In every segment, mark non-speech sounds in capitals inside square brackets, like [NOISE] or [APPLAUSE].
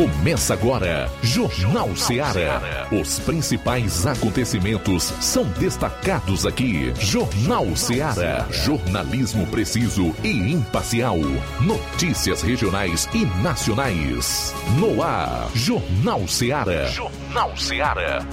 Começa agora, Jornal Ceará. Os principais acontecimentos são destacados aqui. Jornal Ceará. Jornalismo preciso e imparcial. Notícias regionais e nacionais. No ar, Jornal Ceará. Jornal Ceará.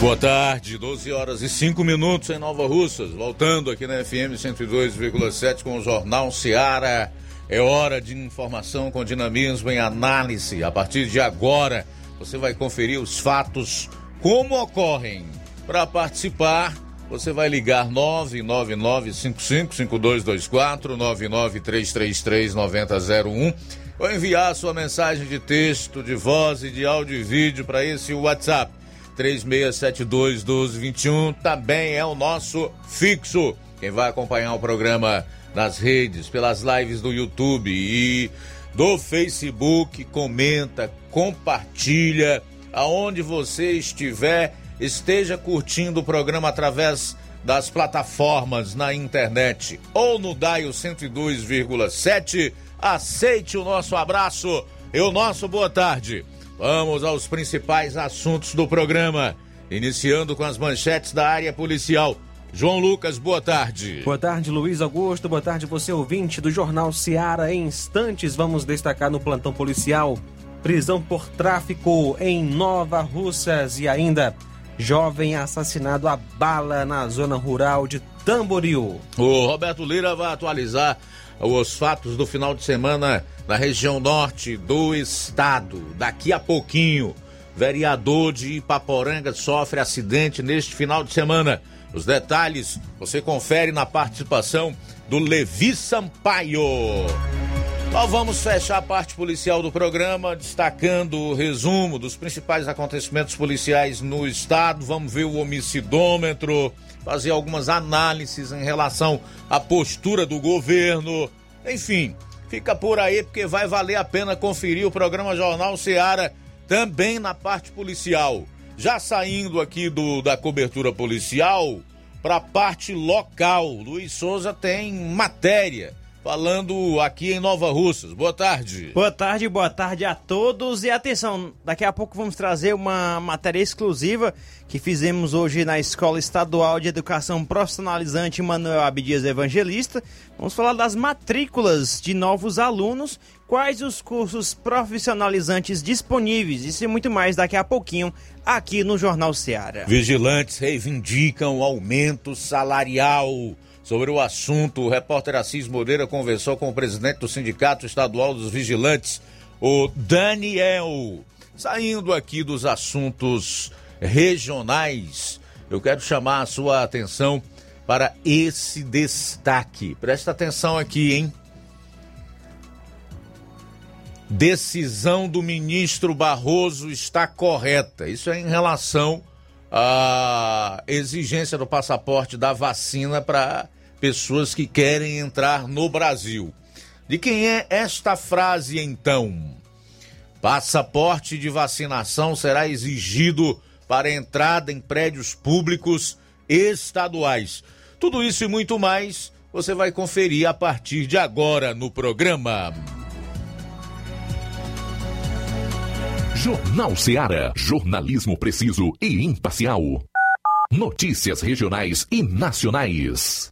Boa tarde, 12 horas e 5 minutos em Nova Russas. Voltando aqui na FM 102,7 com o Jornal Ceará. É hora de informação com dinamismo em análise. A partir de agora, você vai conferir os fatos como ocorrem. Para participar, você vai ligar 999555224 993339001 ou enviar sua mensagem de texto, de voz e de áudio e vídeo para esse WhatsApp 36721221. Também é o nosso fixo. Quem vai acompanhar o programa nas redes, pelas lives do YouTube e do Facebook. Comenta, compartilha. Aonde você estiver, esteja curtindo o programa através das plataformas na internet ou no Daio 102,7. Aceite o nosso abraço e o nosso boa tarde. Vamos aos principais assuntos do programa, iniciando com as manchetes da área policial. João Lucas, boa tarde. Boa tarde, Luiz Augusto. Boa tarde, você ouvinte do Jornal Seara. Em instantes, vamos destacar no plantão policial prisão por tráfico em Nova Russas e ainda jovem assassinado a bala na zona rural de Tamboril. O Roberto Lira vai atualizar os fatos do final de semana na região norte do estado. Daqui a pouquinho, vereador de Ipaporanga sofre acidente neste final de semana. Os detalhes você confere na participação do Levi Sampaio. Nós vamos fechar a parte policial do programa, destacando o resumo dos principais acontecimentos policiais no estado. Vamos ver o homicidômetro, fazer algumas análises em relação à postura do governo. Enfim, fica por aí porque vai valer a pena conferir o programa Jornal Seara também na parte policial. Já saindo aqui do, da cobertura policial para a parte local, Luiz Souza tem matéria falando aqui em Nova Russas. Boa tarde. Boa tarde, boa tarde a todos. E atenção, daqui a pouco vamos trazer uma matéria exclusiva que fizemos hoje na Escola Estadual de Educação Profissionalizante Manuel Abdias Evangelista. Vamos falar das matrículas de novos alunos, quais os cursos profissionalizantes disponíveis, isso e muito mais daqui a pouquinho aqui no Jornal Seara. Vigilantes reivindicam aumento salarial. Sobre o assunto, o repórter Assis Moreira conversou com o presidente do Sindicato Estadual dos Vigilantes, o Daniel. Saindo aqui dos assuntos regionais, eu quero chamar a sua atenção para esse destaque. Presta atenção aqui, hein? Decisão do ministro Barroso está correta. Isso é em relação à exigência do passaporte da vacina para pessoas que querem entrar no Brasil. De quem é esta frase então? Passaporte de vacinação será exigido para entrada em prédios públicos estaduais. Tudo isso e muito mais você vai conferir a partir de agora no programa. Jornal Ceará. Jornalismo preciso e imparcial. Notícias regionais e nacionais.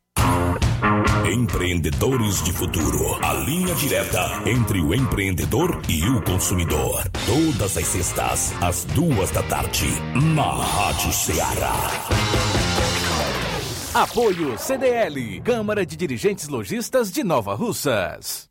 Empreendedores de Futuro. A linha direta entre o empreendedor e o consumidor. Todas as sextas, às duas da tarde, na Rádio Ceará. Apoio CDL, Câmara de Dirigentes Lojistas de Nova Russas.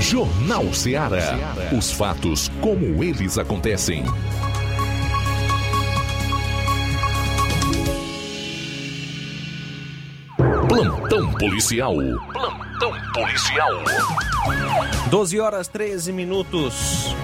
Jornal Ceará. Os fatos como eles acontecem. Plantão policial. Plantão policial. 12 horas 13 minutos.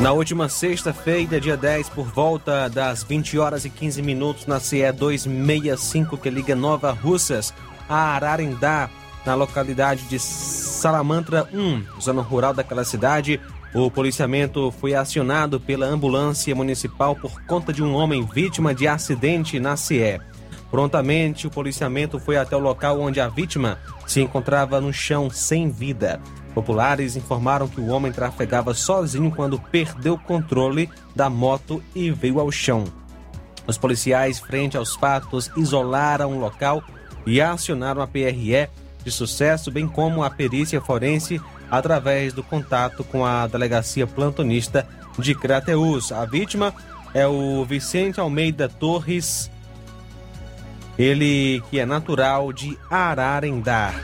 Na última sexta-feira, dia 10, por volta das 20 horas e 15 minutos, na CE 265, que liga Nova Russas a Ararendá, na localidade de Salamantra 1, zona rural daquela cidade, o policiamento foi acionado pela ambulância municipal por conta de um homem vítima de acidente na CE. Prontamente, o policiamento foi até o local onde a vítima se encontrava no chão sem vida. Populares informaram que o homem trafegava sozinho quando perdeu o controle da moto e veio ao chão. Os policiais, frente aos fatos, isolaram o local e acionaram a PRE de sucesso, bem como a perícia forense através do contato com a delegacia plantonista de Crateus. A vítima é o Vicente Almeida Torres, ele que é natural de Ararendá.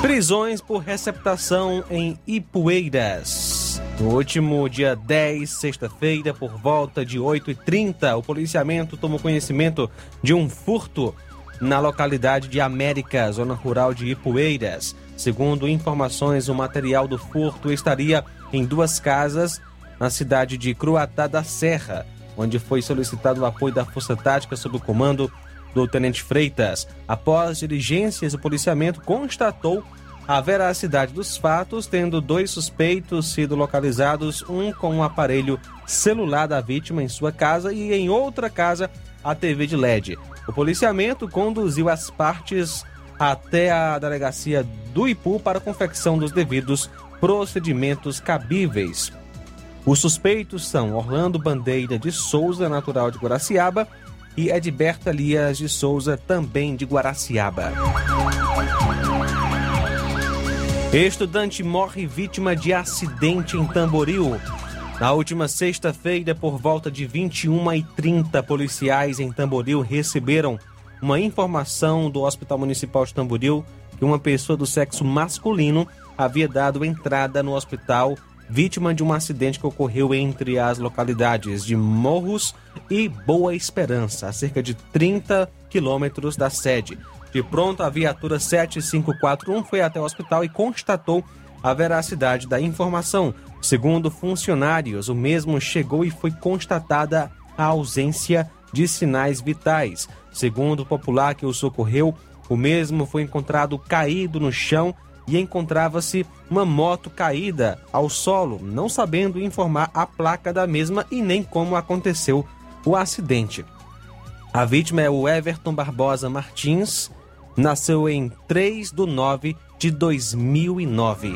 Prisões por receptação em Ipueiras. No último dia 10, sexta-feira, por volta de 8h30, o policiamento tomou conhecimento de um furto na localidade de América, zona rural de Ipueiras. Segundo informações, o material do furto estaria em duas casas na cidade de Cruatá da Serra, onde foi solicitado o apoio da Força Tática sob o comando do Tenente Freitas. Após diligências, o policiamento constatou a veracidade dos fatos, tendo dois suspeitos sido localizados, um com um aparelho celular da vítima em sua casa e em outra casa a TV de LED. O policiamento conduziu as partes até a delegacia do Ipu para confecção dos devidos procedimentos cabíveis. Os suspeitos são Orlando Bandeira de Souza, natural de Guaraciaba, e Edberta Lias de Souza, também de Guaraciaba. Estudante morre vítima de acidente em Tamboril. Na última sexta-feira, por volta de 21h30, policiais em Tamboril receberam uma informação do Hospital Municipal de Tamboril que uma pessoa do sexo masculino havia dado entrada no hospital vítima de um acidente que ocorreu entre as localidades de Morros e Boa Esperança, a cerca de 30 quilômetros da sede. De pronto, a viatura 7541 foi até o hospital e constatou a veracidade da informação. Segundo funcionários, o mesmo chegou e foi constatada a ausência de sinais vitais. Segundo o popular que o socorreu, o mesmo foi encontrado caído no chão e encontrava-se uma moto caída ao solo, não sabendo informar a placa da mesma e nem como aconteceu o acidente. A vítima é o Everton Barbosa Martins, nasceu em 3 de 9 de 2009.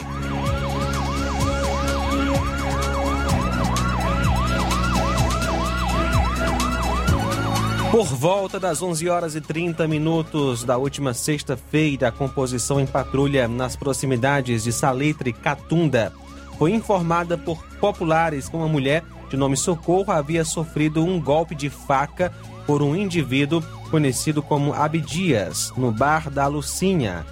Por volta das 11 horas e 30 minutos da última sexta-feira, a composição em patrulha nas proximidades de Salitre Catunda foi informada por populares que uma mulher de nome Socorro havia sofrido um golpe de faca por um indivíduo conhecido como Abdias, no bar da Lucinha.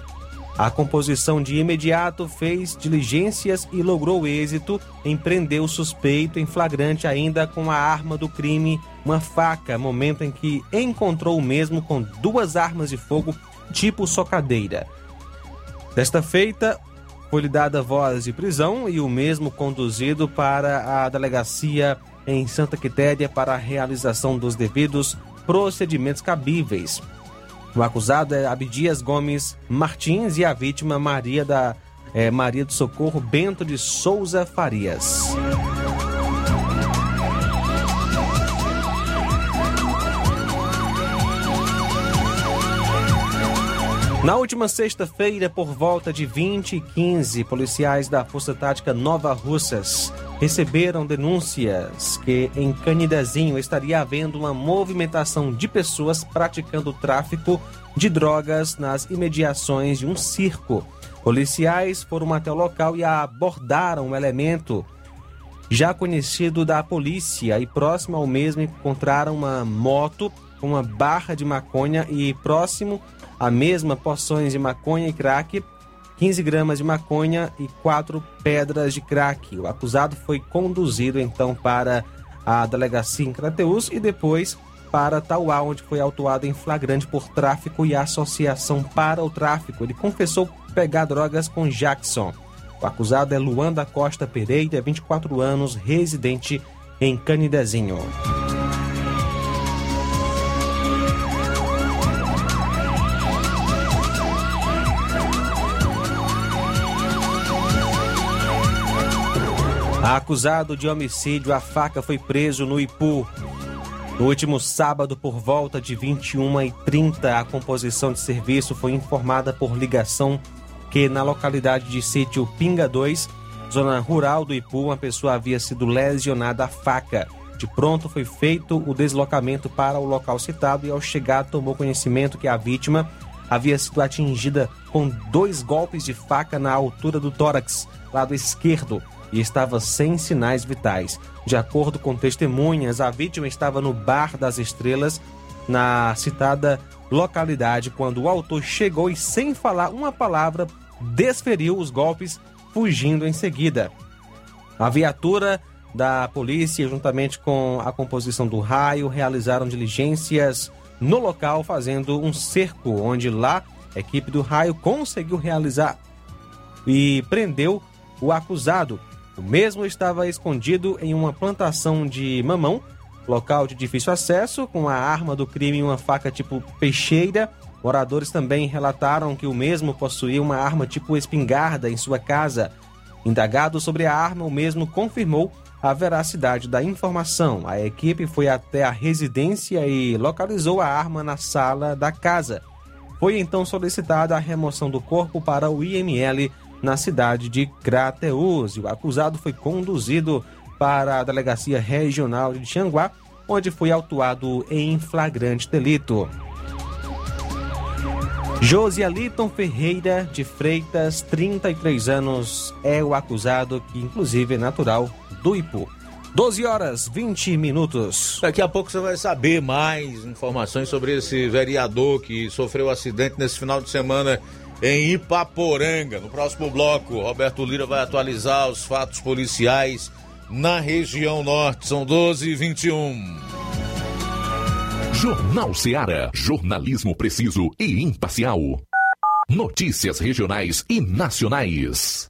A composição de imediato fez diligências e logrou êxito em prender o suspeito em flagrante ainda com a arma do crime, uma faca, momento em que encontrou o mesmo com duas armas de fogo tipo socadeira. Desta feita, foi-lhe dada voz de prisão e o mesmo conduzido para a delegacia em Santa Quitéria para a realização dos devidos procedimentos cabíveis. O acusado é Abdias Gomes Martins e a vítima Maria da é, Maria do Socorro Bento de Souza Farias. Na última sexta-feira, por volta de 20 e 15, policiais da Força Tática Nova Russas receberam denúncias que em Canidezinho estaria havendo uma movimentação de pessoas praticando tráfico de drogas nas imediações de um circo. Policiais foram até o local e abordaram um elemento já conhecido da polícia e próximo ao mesmo encontraram uma moto com uma barra de maconha e próximo à mesma porções de maconha e crack 15 gramas de maconha e quatro pedras de crack. O acusado foi conduzido então para a delegacia em Crateus e depois para Tauá, onde foi autuado em flagrante por tráfico e associação para o tráfico. Ele confessou pegar drogas com Jackson. O acusado é Luan da Costa Pereira, 24 anos, residente em Canidezinho. Acusado de homicídio, a faca foi preso no Ipu. No último sábado, por volta de 21h30, a composição de serviço foi informada por ligação que na localidade de sítio Pinga 2, zona rural do Ipu, uma pessoa havia sido lesionada a faca. De pronto foi feito o deslocamento para o local citado e ao chegar tomou conhecimento que a vítima havia sido atingida com dois golpes de faca na altura do tórax, lado esquerdo e estava sem sinais vitais. De acordo com testemunhas, a vítima estava no Bar das Estrelas, na citada localidade, quando o autor chegou e, sem falar uma palavra, desferiu os golpes, fugindo em seguida. A viatura da polícia, juntamente com a composição do raio, realizaram diligências no local, fazendo um cerco, onde lá a equipe do raio conseguiu realizar e prendeu o acusado. O mesmo estava escondido em uma plantação de mamão, local de difícil acesso, com a arma do crime e uma faca tipo peixeira. Moradores também relataram que o mesmo possuía uma arma tipo espingarda em sua casa. Indagado sobre a arma, o mesmo confirmou a veracidade da informação. A equipe foi até a residência e localizou a arma na sala da casa. Foi então solicitada a remoção do corpo para o IML na cidade de Crateús. O acusado foi conduzido para a Delegacia Regional de Tianguá, onde foi autuado em flagrante delito. Josialiton Ferreira de Freitas, 33 anos, é o acusado que inclusive é natural do Ipu. 12 horas 20 minutos. Daqui a pouco você vai saber mais informações sobre esse vereador que sofreu acidente nesse final de semana em Ipaporanga. No próximo bloco, Roberto Lira vai atualizar os fatos policiais na região norte. São 12 e 21. Jornal Seara. Jornalismo preciso e imparcial. Notícias regionais e nacionais.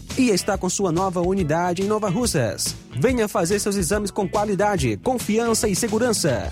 e está com sua nova unidade em Nova Russas. Venha fazer seus exames com qualidade, confiança e segurança.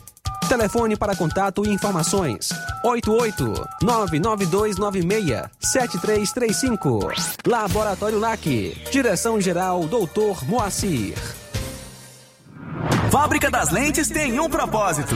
Telefone para contato e informações: 88-99296-7335. Laboratório LAC. Direção-Geral Dr. Moacir. Fábrica das Lentes tem um propósito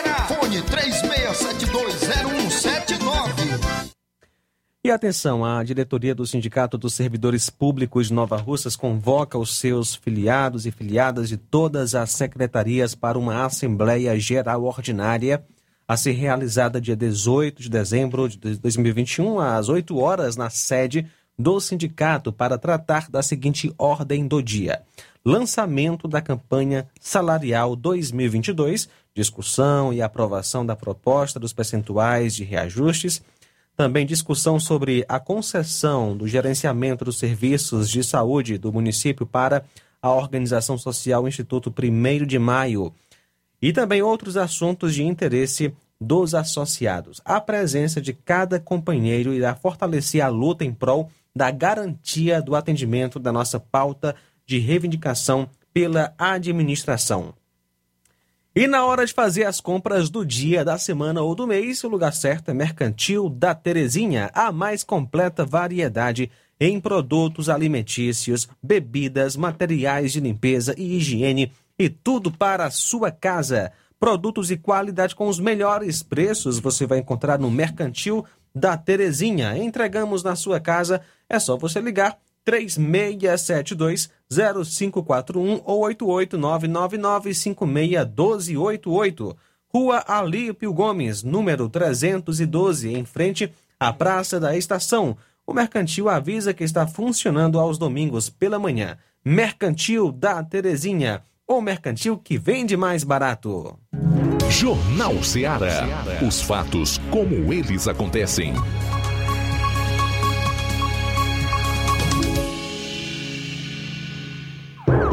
Fone 36720179. E atenção, a diretoria do Sindicato dos Servidores Públicos de Nova Russas convoca os seus filiados e filiadas de todas as secretarias para uma Assembleia Geral Ordinária a ser realizada dia 18 de dezembro de 2021, às 8 horas, na sede do sindicato, para tratar da seguinte ordem do dia: lançamento da campanha salarial 2022, discussão e aprovação da proposta dos percentuais de reajustes também discussão sobre a concessão do gerenciamento dos serviços de saúde do município para a Organização Social Instituto 1 de Maio. E também outros assuntos de interesse dos associados. A presença de cada companheiro irá fortalecer a luta em prol da garantia do atendimento da nossa pauta de reivindicação pela administração. E na hora de fazer as compras do dia, da semana ou do mês, o lugar certo é Mercantil da Terezinha, a mais completa variedade em produtos alimentícios, bebidas, materiais de limpeza e higiene e tudo para a sua casa. Produtos e qualidade com os melhores preços você vai encontrar no Mercantil da Terezinha. Entregamos na sua casa, é só você ligar 3672-0541 ou 88999561288. Rua Alípio Gomes, número 312, em frente à Praça da Estação. O mercantil avisa que está funcionando aos domingos pela manhã. Mercantil da Terezinha, o mercantil que vende mais barato. Jornal Ceará. Os fatos como eles acontecem.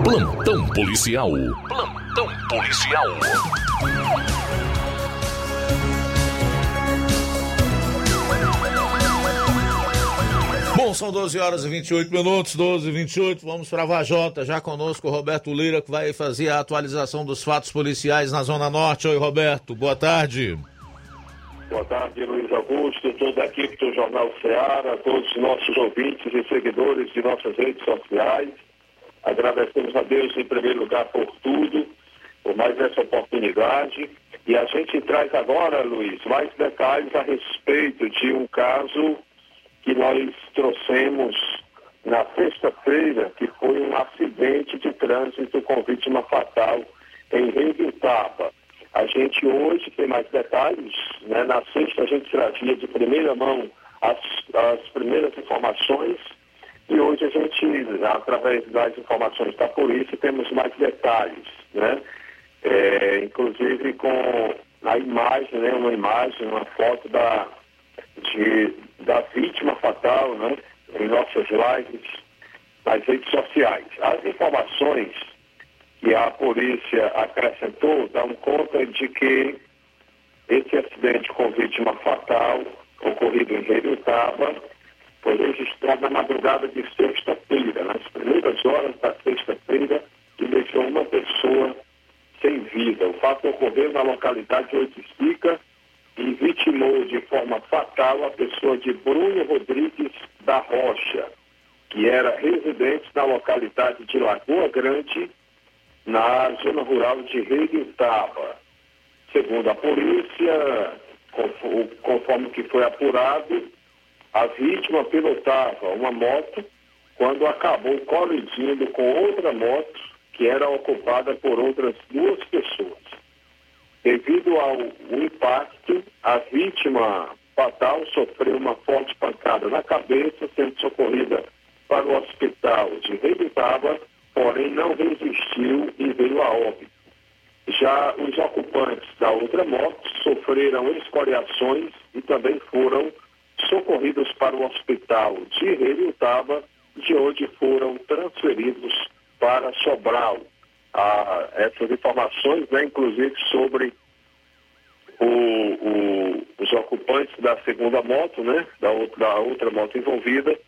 Plantão policial. Plantão policial. Bom, são 12 horas e 28 minutos, 12 e 28. Vamos para a Vajota. Já conosco o Roberto Lira, que vai fazer a atualização dos fatos policiais na Zona Norte. Oi, Roberto. Boa tarde. Boa tarde, Luiz Augusto, toda a equipe do Jornal Ceará, todos os nossos ouvintes e seguidores de nossas redes sociais. Agradecemos a Deus, em primeiro lugar, por tudo, por mais essa oportunidade. E a gente traz agora, Luiz, mais detalhes a respeito de um caso que nós trouxemos na sexta-feira, que foi um acidente de trânsito com vítima fatal em Reguitaba. A gente hoje tem mais detalhes, né? na sexta a gente trazia de primeira mão as, as primeiras informações e hoje a gente, através das informações da polícia, temos mais detalhes, né? É, inclusive com a imagem, né? uma imagem, uma foto da, de, da vítima fatal, né? em nossas lives, nas redes sociais. As informações que a polícia acrescentou dão conta de que esse acidente com vítima fatal ocorrido em Reiutaba foi registrado na madrugada de sexta-feira, nas primeiras horas da sexta-feira, e deixou uma pessoa sem vida. O fato ocorreu na localidade de Oiticica e vitimou de forma fatal a pessoa de Bruno Rodrigues da Rocha, que era residente na localidade de Lagoa Grande, na zona rural de Reguitaba. Segundo a polícia, conforme que foi apurado, a vítima pilotava uma moto quando acabou colidindo com outra moto que era ocupada por outras duas pessoas. Devido ao impacto, a vítima fatal sofreu uma forte pancada na cabeça, sendo socorrida para o hospital de Rebitaba, porém não resistiu e veio a óbito. Já os ocupantes da outra moto sofreram escoriações e também foram socorridos para o hospital de Rebitaba, de onde foram transferidos para Sobral. Ah, essas informações, né, inclusive sobre o, o, os ocupantes da segunda moto, né, da, outra, da outra moto envolvida,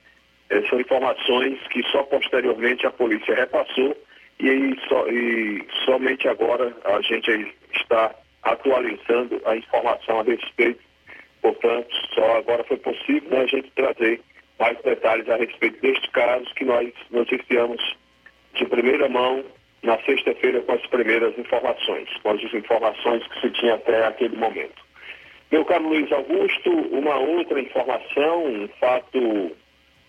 eh, são informações que só posteriormente a polícia repassou e, só, e somente agora a gente está atualizando a informação a respeito. Portanto, só agora foi possível né, a gente trazer mais detalhes a respeito deste caso que nós noticiamos de primeira mão na sexta-feira com as primeiras informações, com as informações que se tinha até aquele momento. Meu caro Luiz Augusto, uma outra informação, um fato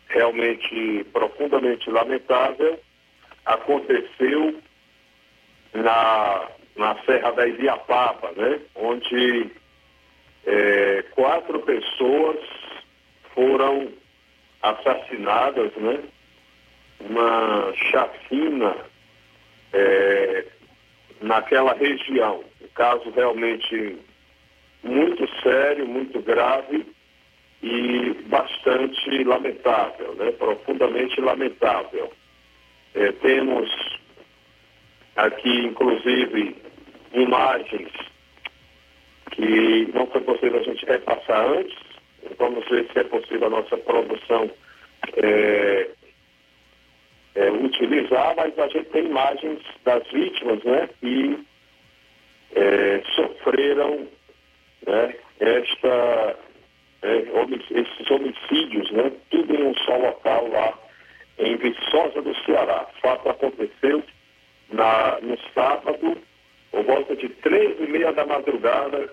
realmente profundamente lamentável, aconteceu na, na Serra da Ibiapaba, né? onde é, quatro pessoas foram assassinadas, né? uma chacina é, naquela região. Um caso realmente muito sério, muito grave e bastante lamentável, né? profundamente lamentável. É, temos aqui, inclusive, imagens que não foi possível a gente repassar antes. Vamos ver se é possível a nossa produção é, é, utilizar, mas a gente tem imagens das vítimas, né, que é, sofreram né, esta, é, esses homicídios, né, tudo em um só local lá em Viçosa do Ceará. O fato aconteceu na, no sábado, por volta de três e meia da madrugada,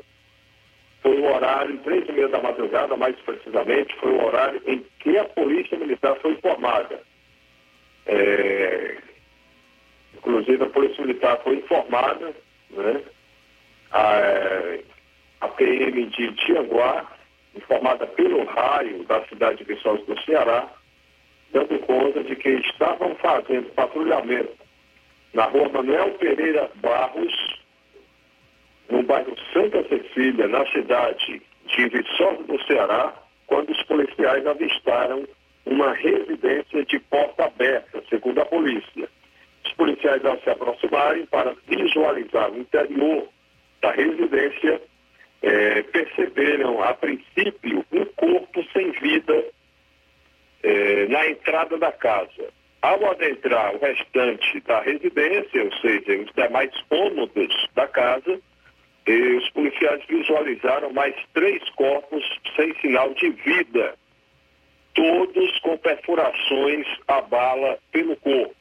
foi o horário, três e meia da madrugada, mais precisamente, foi o horário em que a Polícia Militar foi informada é, inclusive a Polícia Militar foi informada, né? A, a PM de Tianguá, informada pelo raio da cidade de Viçosa do Ceará, dando conta de que estavam fazendo patrulhamento na rua Manuel Pereira Barros, no bairro Santa Cecília, na cidade de Viçosa do Ceará, quando os policiais avistaram uma residência de porta aberta, segundo a polícia. Os policiais, ao se aproximarem para visualizar o interior da residência, é, perceberam, a princípio, um corpo sem vida é, na entrada da casa. Ao adentrar o restante da residência, ou seja, os demais cômodos da casa, os policiais visualizaram mais três corpos sem sinal de vida todos com perfurações a bala pelo corpo.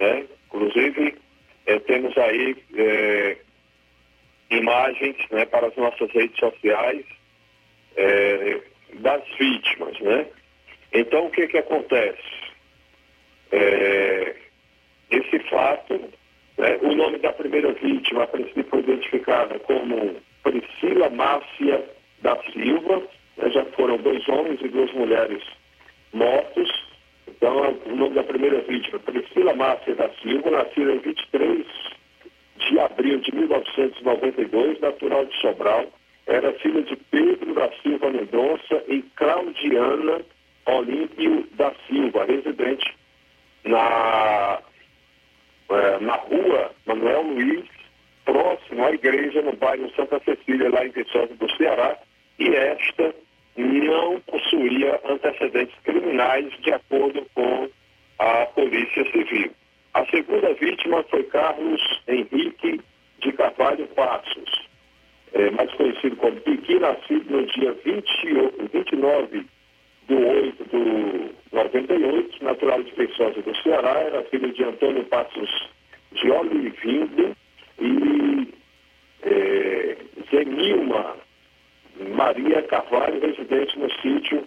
Né? Inclusive, é, temos aí é, imagens né, para as nossas redes sociais é, das vítimas. Né? Então, o que, que acontece? Esse fato, né, o nome da primeira vítima, a princípio, foi identificada como Priscila Márcia da Silva, né, já foram dois homens e duas mulheres mortos. Então, o nome da primeira vítima, Priscila Márcia da Silva, nascida em 23 de abril de 1992, natural de Sobral, era filha de Pedro da Silva Mendonça e Claudiana Olímpio da Silva, residente na, é, na rua Manuel Luiz, próximo à igreja no bairro Santa Cecília, lá em Viçosa do Ceará, e esta não possuía antecedentes criminais de acordo com a Polícia Civil. A segunda vítima foi Carlos Henrique de Carvalho Passos, é, mais conhecido como Piqui, nascido no dia 20, 29 de 8 de 98, natural de Peixosa do Ceará, era filho de Antônio Passos de Olivindo e é, Zenilma Maria Carvalho, residente no sítio,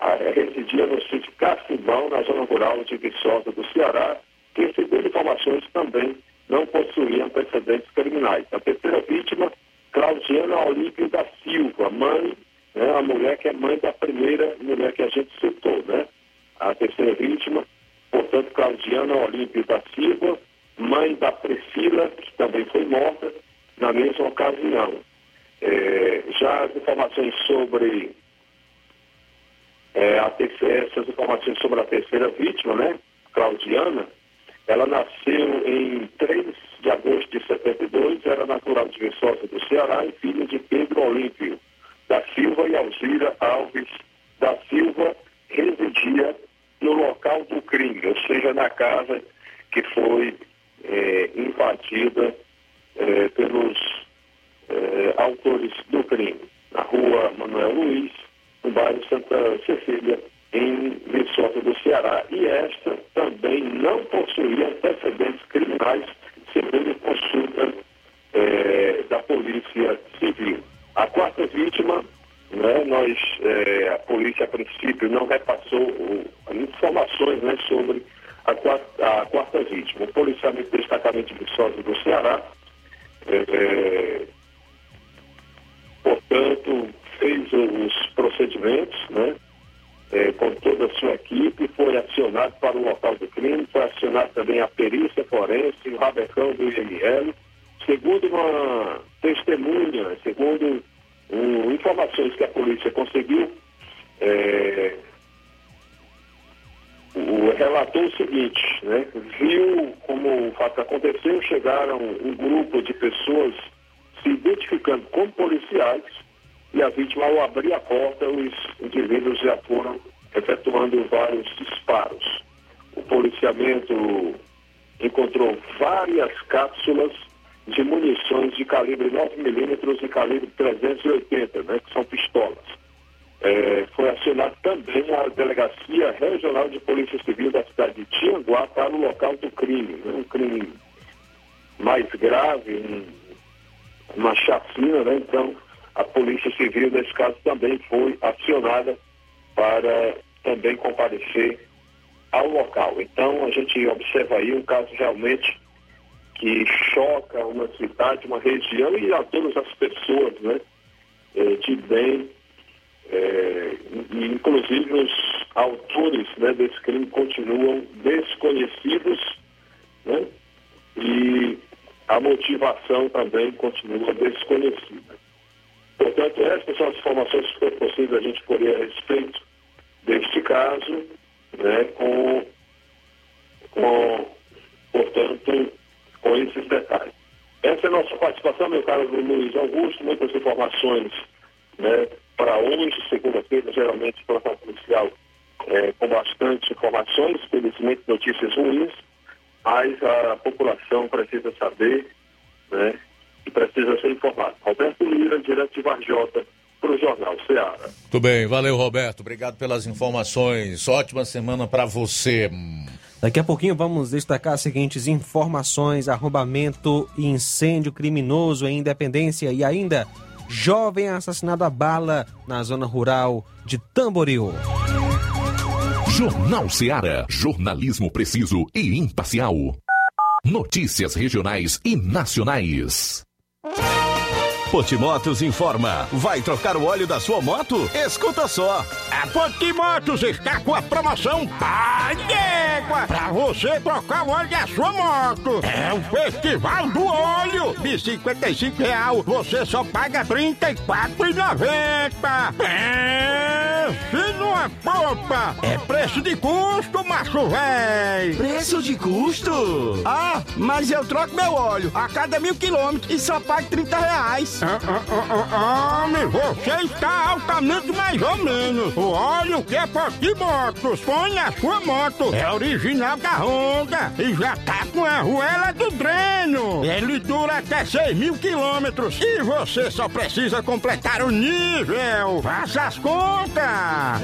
é, residia no sítio Cacimbão, na zona rural de Viçosa do Ceará, que, segundo informações, também não possuía antecedentes criminais. A terceira vítima, Claudiana Olímpio da Silva, mãe, né, a mulher que é mãe da primeira mulher que a gente citou, né? A terceira vítima, portanto, Claudiana Olímpio da Silva, mãe da Priscila, que também foi morta na mesma ocasião. É, já as informações sobre é, a terceira, essas informações sobre a terceira vítima, né, Claudiana, ela nasceu em 3 de agosto de 72, era natural de Viçosa do Ceará e filha de Pedro Olímpio da Silva e Alzira Alves da Silva, residia no local do crime, ou seja, na casa que foi é, invadida é, pelos é, autores do crime, na rua Manuel Luiz, no bairro Santa Cecília, em Viçosa do Ceará. E esta também não possuía antecedentes criminais, segundo consulta da Polícia Civil. A quarta vítima, né, nós, é, a polícia a princípio não repassou o, informações né, sobre a quarta, a quarta vítima. O policiamento do destacamento de Viçosa do Ceará, é, portanto, fez os procedimentos, né, é, com toda a sua equipe, foi acionado para o local do crime, foi acionado também a perícia forense, o rabecão do IML. Segundo uma testemunha, segundo informações que a polícia conseguiu, é, o, relatou o seguinte, né? Viu como o fato aconteceu, chegaram um grupo de pessoas se identificando como policiais e a vítima, ao abrir a porta, os indivíduos já foram efetuando vários disparos. O policiamento encontrou várias cápsulas de munições de calibre 9mm e calibre 380, né, que são pistolas. É, foi acionado também a Delegacia Regional de Polícia Civil da cidade de Tianguá para o local do crime, né, um crime mais grave, um, uma chacina, né, então a Polícia Civil, nesse caso, também foi acionada para também comparecer ao local. Então, a gente observa aí um caso realmente que choca uma cidade, uma região e a todas as pessoas né, eh, de bem. É, inclusive, os autores né, desse crime continuam desconhecidos né, e a motivação também continua desconhecida. Portanto, essas são as informações que foi possível a gente colher a respeito deste caso, né, com, com, portanto, com esses detalhes. Essa é a nossa participação, meu caro Luiz Augusto, muitas informações né, para hoje, segunda-feira, geralmente, pela policial é, com bastante informações, felizmente notícias ruins, mas a população precisa saber né, que precisa ser informado. Roberto Lira, direto de Varjota, para o Jornal Ceará. Muito bem, valeu Roberto, obrigado pelas informações. Ótima semana para você. Daqui a pouquinho vamos destacar as seguintes informações: arrombamento e incêndio criminoso em Independência e ainda jovem assassinado a bala na zona rural de Tamboril. Jornal Seara. Jornalismo preciso e imparcial. Notícias regionais e nacionais. Potimotos informa. Vai trocar o óleo da sua moto? Escuta só. A Potimotos está com a promoção Pai d'Égua para você trocar o óleo da sua moto. É o Festival do Óleo. De 55 real, você só paga R$ 34,90. Pense numa popa. É preço de custo, macho véi. Preço de custo? Ah, mas eu troco meu óleo a cada mil quilômetros e só pago 30 reais. Ah, ah, ah, ah, Homem, você está altamente mais ou menos. O óleo que é Potimotos põe na sua moto. É original da Honda e já tá com a arruela do dreno. Ele dura até 6 mil quilômetros e você só precisa completar o nível. Faça as contas.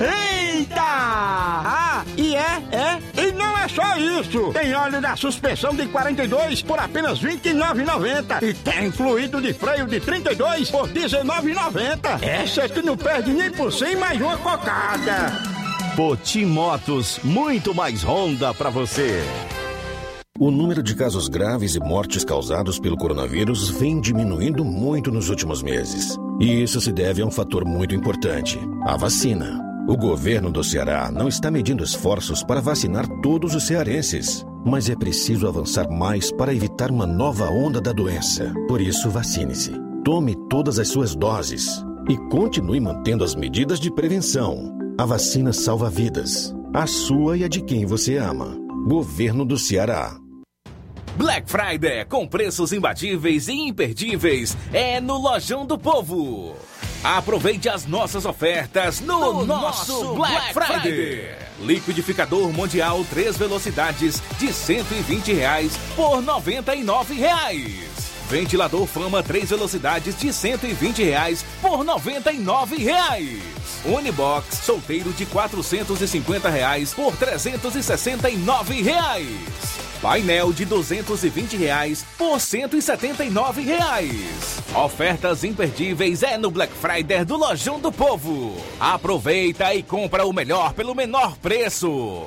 Eita! Ah, e é, é. E não é só isso. Tem óleo da suspensão de 42 por apenas R$ 29,90. E tem fluido de freio de 32 por R$ 19,90. Essa é que não perde nem por cem mais uma cocada. Potimotos, muito mais Honda pra você. O número de casos graves e mortes causados pelo coronavírus vem diminuindo muito nos últimos meses. E isso se deve a um fator muito importante: a vacina. O governo do Ceará não está medindo esforços para vacinar todos os cearenses, mas é preciso avançar mais para evitar uma nova onda da doença. Por isso, vacine-se. Tome todas as suas doses e continue mantendo as medidas de prevenção. A vacina salva vidas, a sua e a de quem você ama. Governo do Ceará. Black Friday com preços imbatíveis e imperdíveis é no Lojão do Povo. Aproveite as nossas ofertas no, No nosso nosso Black, Black Friday. Liquidificador Mundial 3 velocidades de 120 reais por 99 reais. Ventilador Fama 3 velocidades de 120 reais por 99 reais. Unibox solteiro de 450 reais por 369 reais. Painel de 220 reais por 179 reais. Ofertas imperdíveis é no Black Friday do Lojão do Povo. Aproveita e compra o melhor pelo menor preço.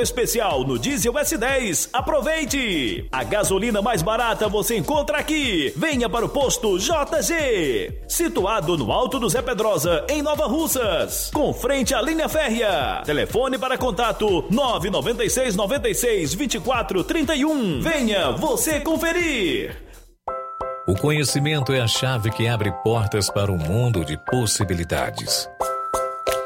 especial no Diesel S10. Aproveite! A gasolina mais barata você encontra aqui. Venha para o posto JG, situado no Alto do Zé Pedrosa, em Nova Russas, com frente à linha férrea. Telefone para contato 996 96 24 31. Venha você conferir. O conhecimento é a chave que abre portas para um mundo de possibilidades.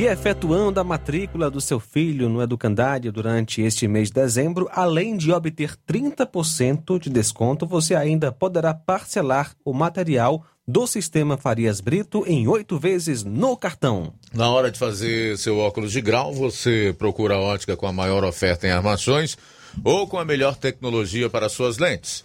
E efetuando a matrícula do seu filho no Educandário durante este mês de dezembro, além de obter 30% de desconto, você ainda poderá parcelar o material do sistema Farias Brito em oito vezes no cartão. Na hora de fazer seu óculos de grau, você procura a ótica com a maior oferta em armações ou com a melhor tecnologia para suas lentes.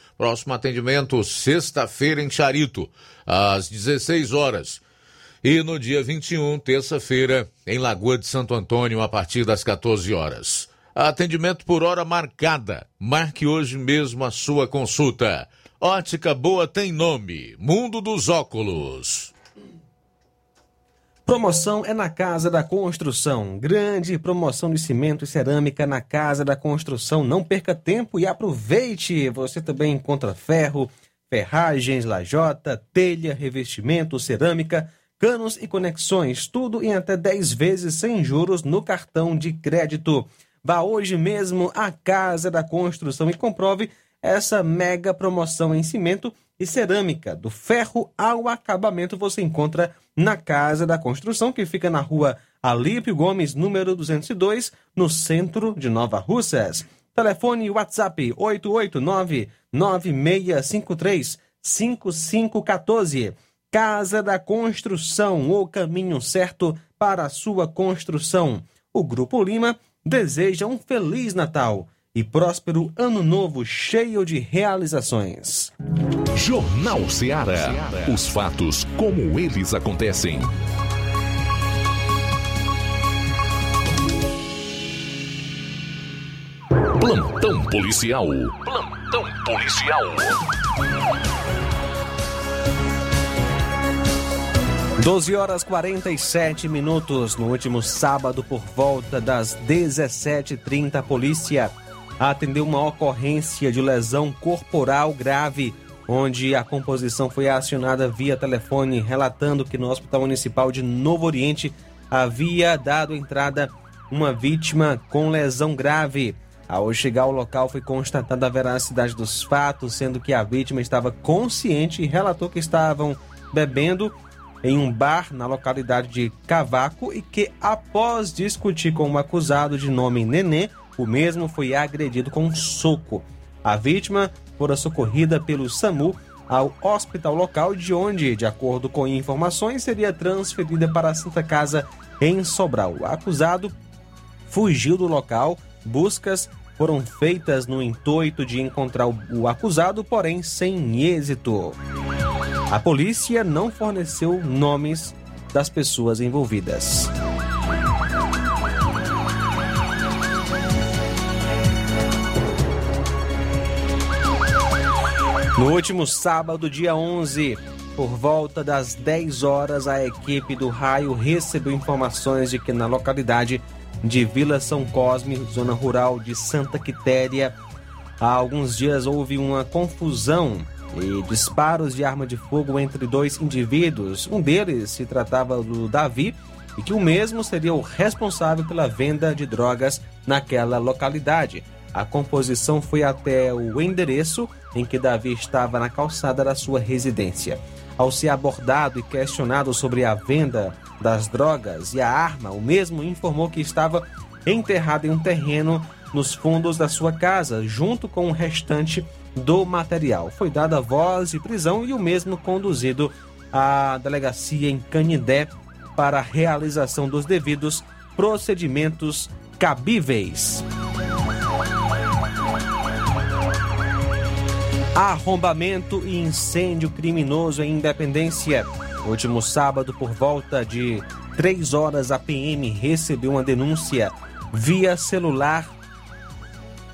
Próximo atendimento, sexta-feira em Charito, às 16 horas. E no dia 21, terça-feira, em Lagoa de Santo Antônio, a partir das 14 horas. Atendimento por hora marcada. Marque hoje mesmo a sua consulta. Ótica Boa tem nome: Mundo dos Óculos. Promoção é na Casa da Construção. Grande promoção de cimento e cerâmica na Casa da Construção. Não perca tempo e aproveite. Você também encontra ferro, ferragens, lajota, telha, revestimento, cerâmica, canos e conexões. Tudo em até 10 vezes sem juros no cartão de crédito. Vá hoje mesmo à Casa da Construção e comprove essa mega promoção em cimento e cerâmica. Do ferro ao acabamento você encontra na Casa da Construção, que fica na rua Alípio Gomes, número 202, no centro de Nova Russas. Telefone WhatsApp 889-9653-5514. Casa da Construção, o caminho certo para a sua construção. O Grupo Lima deseja um Feliz Natal e próspero Ano Novo cheio de realizações. Jornal Ceará. Os fatos como eles acontecem. Plantão policial. Plantão policial. Doze horas 47 minutos no último sábado por volta das 17h30 a polícia atendeu uma ocorrência de lesão corporal grave onde a composição foi acionada via telefone, relatando que no Hospital Municipal de Novo Oriente havia dado entrada uma vítima com lesão grave. Ao chegar ao local, foi constatada a veracidade dos fatos, sendo que a vítima estava consciente e relatou que estavam bebendo em um bar na localidade de Cavaco e que, após discutir com um acusado de nome Nenê, o mesmo foi agredido com um soco. A vítima fora socorrida pelo SAMU ao hospital local, de onde, de acordo com informações, seria transferida para a Santa Casa em Sobral. O acusado fugiu do local, buscas foram feitas no intuito de encontrar o acusado, porém sem êxito. A polícia não forneceu nomes das pessoas envolvidas. No último sábado, dia 11, por volta das 10 horas, a equipe do raio recebeu informações de que na localidade de Vila São Cosme, zona rural de Santa Quitéria, há alguns dias houve uma confusão e disparos de arma de fogo entre dois indivíduos. Um deles se tratava do Davi e que o mesmo seria o responsável pela venda de drogas naquela localidade. A composição foi até o endereço em que Davi estava na calçada da sua residência. Ao ser abordado e questionado sobre a venda das drogas e a arma, o mesmo informou que estava enterrado em um terreno nos fundos da sua casa, junto com o restante do material. Foi dada voz de prisão e o mesmo conduzido à delegacia em Canidé para a realização dos devidos procedimentos cabíveis. Arrombamento e incêndio criminoso em Independência. No último sábado, por volta de 3 horas, a PM recebeu uma denúncia via celular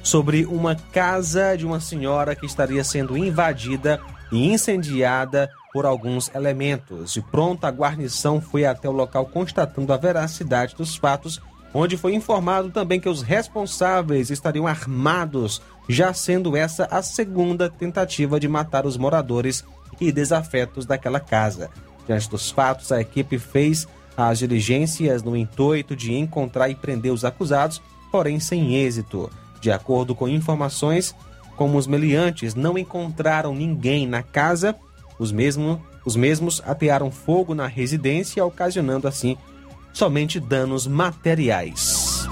sobre uma casa de uma senhora que estaria sendo invadida e incendiada por alguns elementos. De pronto, a guarnição foi até o local constatando a veracidade dos fatos, onde foi informado também que os responsáveis estariam armados, já sendo essa a segunda tentativa de matar os moradores e desafetos daquela casa. Diante dos fatos, a equipe fez as diligências no intuito de encontrar e prender os acusados, porém sem êxito. De acordo com informações, como os meliantes não encontraram ninguém na casa, os, mesmo, os mesmos atearam fogo na residência, ocasionando assim somente danos materiais.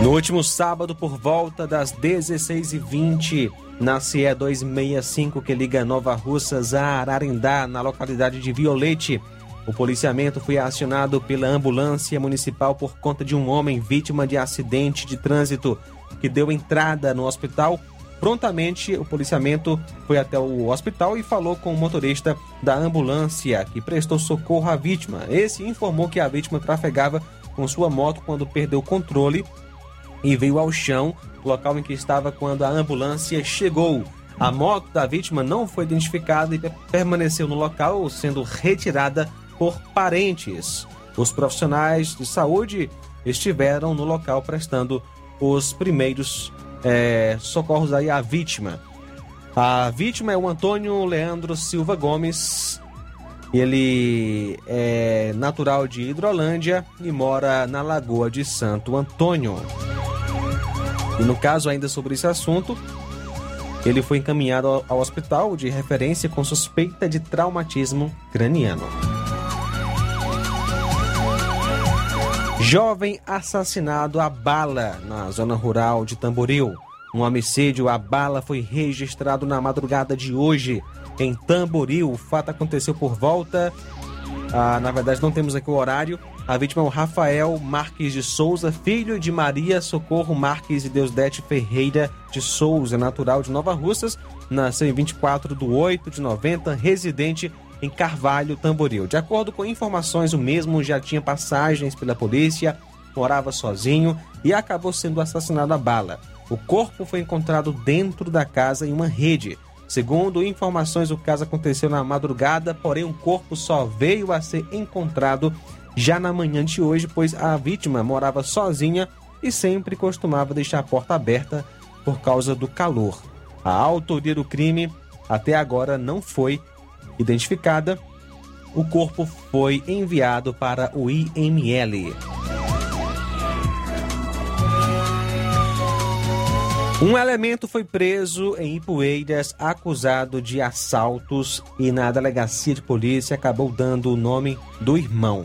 No último sábado, por volta das 16h20, na CE 265 que liga Nova Russas a Ararindá, na localidade de Violete, o policiamento foi acionado pela ambulância municipal por conta de um homem vítima de acidente de trânsito que deu entrada no hospital. Prontamente, o policiamento foi até o hospital e falou com o motorista da ambulância que prestou socorro à vítima. Esse informou que a vítima trafegava com sua moto quando perdeu o controle e veio ao chão, local em que estava quando a ambulância chegou. A moto da vítima não foi identificada e permaneceu no local, sendo retirada por parentes. Os profissionais de saúde estiveram no local prestando os primeiros é, socorros aí à vítima. A vítima é o Antônio Leandro Silva Gomes. Ele é natural de Hidrolândia e mora na Lagoa de Santo Antônio. E no caso, ainda sobre esse assunto, ele foi encaminhado ao hospital de referência com suspeita de traumatismo craniano. Jovem assassinado a bala na zona rural de Tamboril. Um homicídio a bala foi registrado na madrugada de hoje em Tamboril. O fato aconteceu por volta. Ah, na verdade, não temos aqui o horário. A vítima é o Rafael Marques de Souza, filho de Maria Socorro Marques e Deusdete Ferreira de Souza, natural de Nova Russas, nasceu em 24 de 8 de 90, residente em Carvalho, Tamboril. De acordo com informações, o mesmo já tinha passagens pela polícia, morava sozinho e acabou sendo assassinado a bala. O corpo foi encontrado dentro da casa em uma rede. Segundo informações, o caso aconteceu na madrugada, porém o corpo só veio a ser encontrado já na manhã de hoje, pois a vítima morava sozinha e sempre costumava deixar a porta aberta por causa do calor. A autoria do crime até agora não foi identificada, o corpo foi enviado para o IML. Um elemento foi preso em Ipueiras acusado de assaltos e na delegacia de polícia acabou dando o nome do irmão.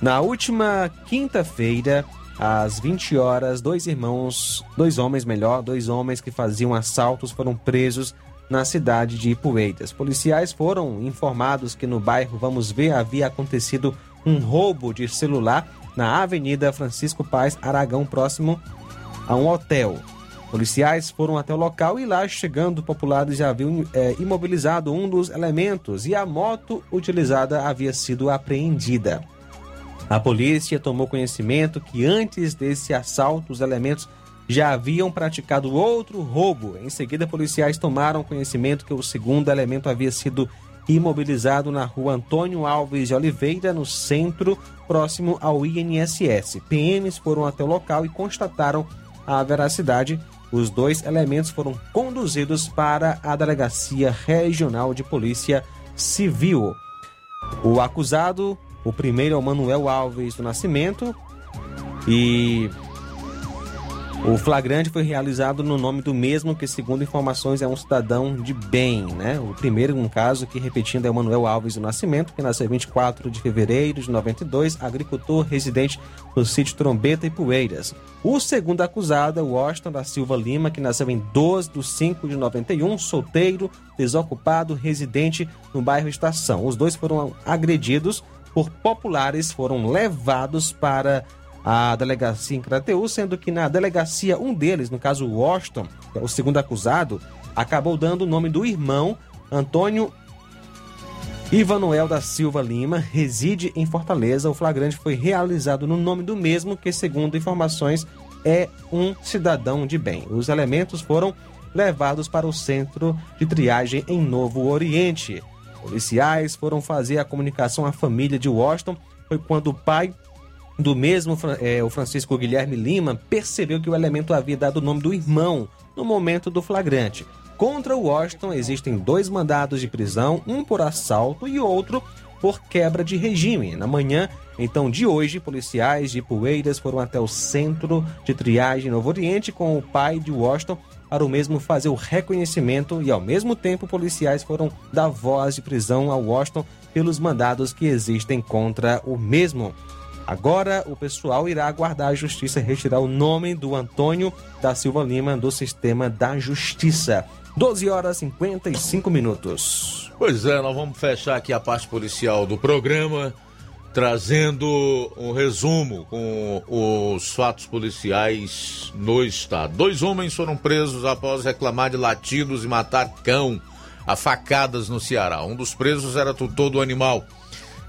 Na última quinta-feira, às 20 horas, dois irmãos, dois homens melhor, dois homens que faziam assaltos foram presos na cidade de Ipueiras. Policiais foram informados que no bairro Vamos Ver havia acontecido um roubo de celular na Avenida Francisco Paz Aragão, próximo a um hotel. Policiais foram até o local e lá, chegando, populares já haviam é, imobilizado um dos elementos e a moto utilizada havia sido apreendida. A polícia tomou conhecimento que antes desse assalto, os elementos já haviam praticado outro roubo. Em seguida, policiais tomaram conhecimento que o segundo elemento havia sido imobilizado na rua Antônio Alves de Oliveira, no centro, próximo ao INSS. PMs foram até o local e constataram a veracidade. Os dois elementos foram conduzidos para a Delegacia Regional de Polícia Civil. O acusado, o primeiro é o Manuel Alves do Nascimento, e O flagrante foi realizado no nome do mesmo, que segundo informações é um cidadão de bem, né? O primeiro, um caso que, repetindo, é Manuel Alves do Nascimento, que nasceu em 24 de fevereiro de 92, agricultor residente no sítio Trombeta e Poeiras. O segundo acusado é o Washington da Silva Lima, que nasceu em 12 de 5 de 91, solteiro, desocupado, residente no bairro Estação. Os dois foram agredidos por populares, foram levados para a delegacia em Crateus, sendo que na delegacia um deles, no caso Washington, é o segundo acusado, acabou dando o nome do irmão Antônio Ivanuel da Silva Lima, reside em Fortaleza. O flagrante foi realizado no nome do mesmo, que segundo informações é um cidadão de bem. Os elementos foram levados para o centro de triagem em Novo Oriente. Policiais foram fazer a comunicação à família de Washington. Foi quando o pai do mesmo, é, o Francisco Guilherme Lima, percebeu que o elemento havia dado o nome do irmão no momento do flagrante. Contra o Washington existem dois mandados de prisão, um por assalto e outro por quebra de regime. Na manhã, então, de hoje, policiais de Poeiras foram até o centro de triagem Novo Oriente com o pai de Washington para o mesmo fazer o reconhecimento e, ao mesmo tempo, policiais foram dar voz de prisão ao Washington pelos mandados que existem contra o mesmo. Agora, o pessoal irá aguardar a justiça retirar o nome do Antônio da Silva Lima do sistema da justiça. 12 horas e 55 minutos. Pois é, nós vamos fechar aqui a parte policial do programa, trazendo um resumo com os fatos policiais no estado. Dois homens foram presos após reclamar de latidos e matar cão a facadas no Ceará. Um dos presos era tutor do animal.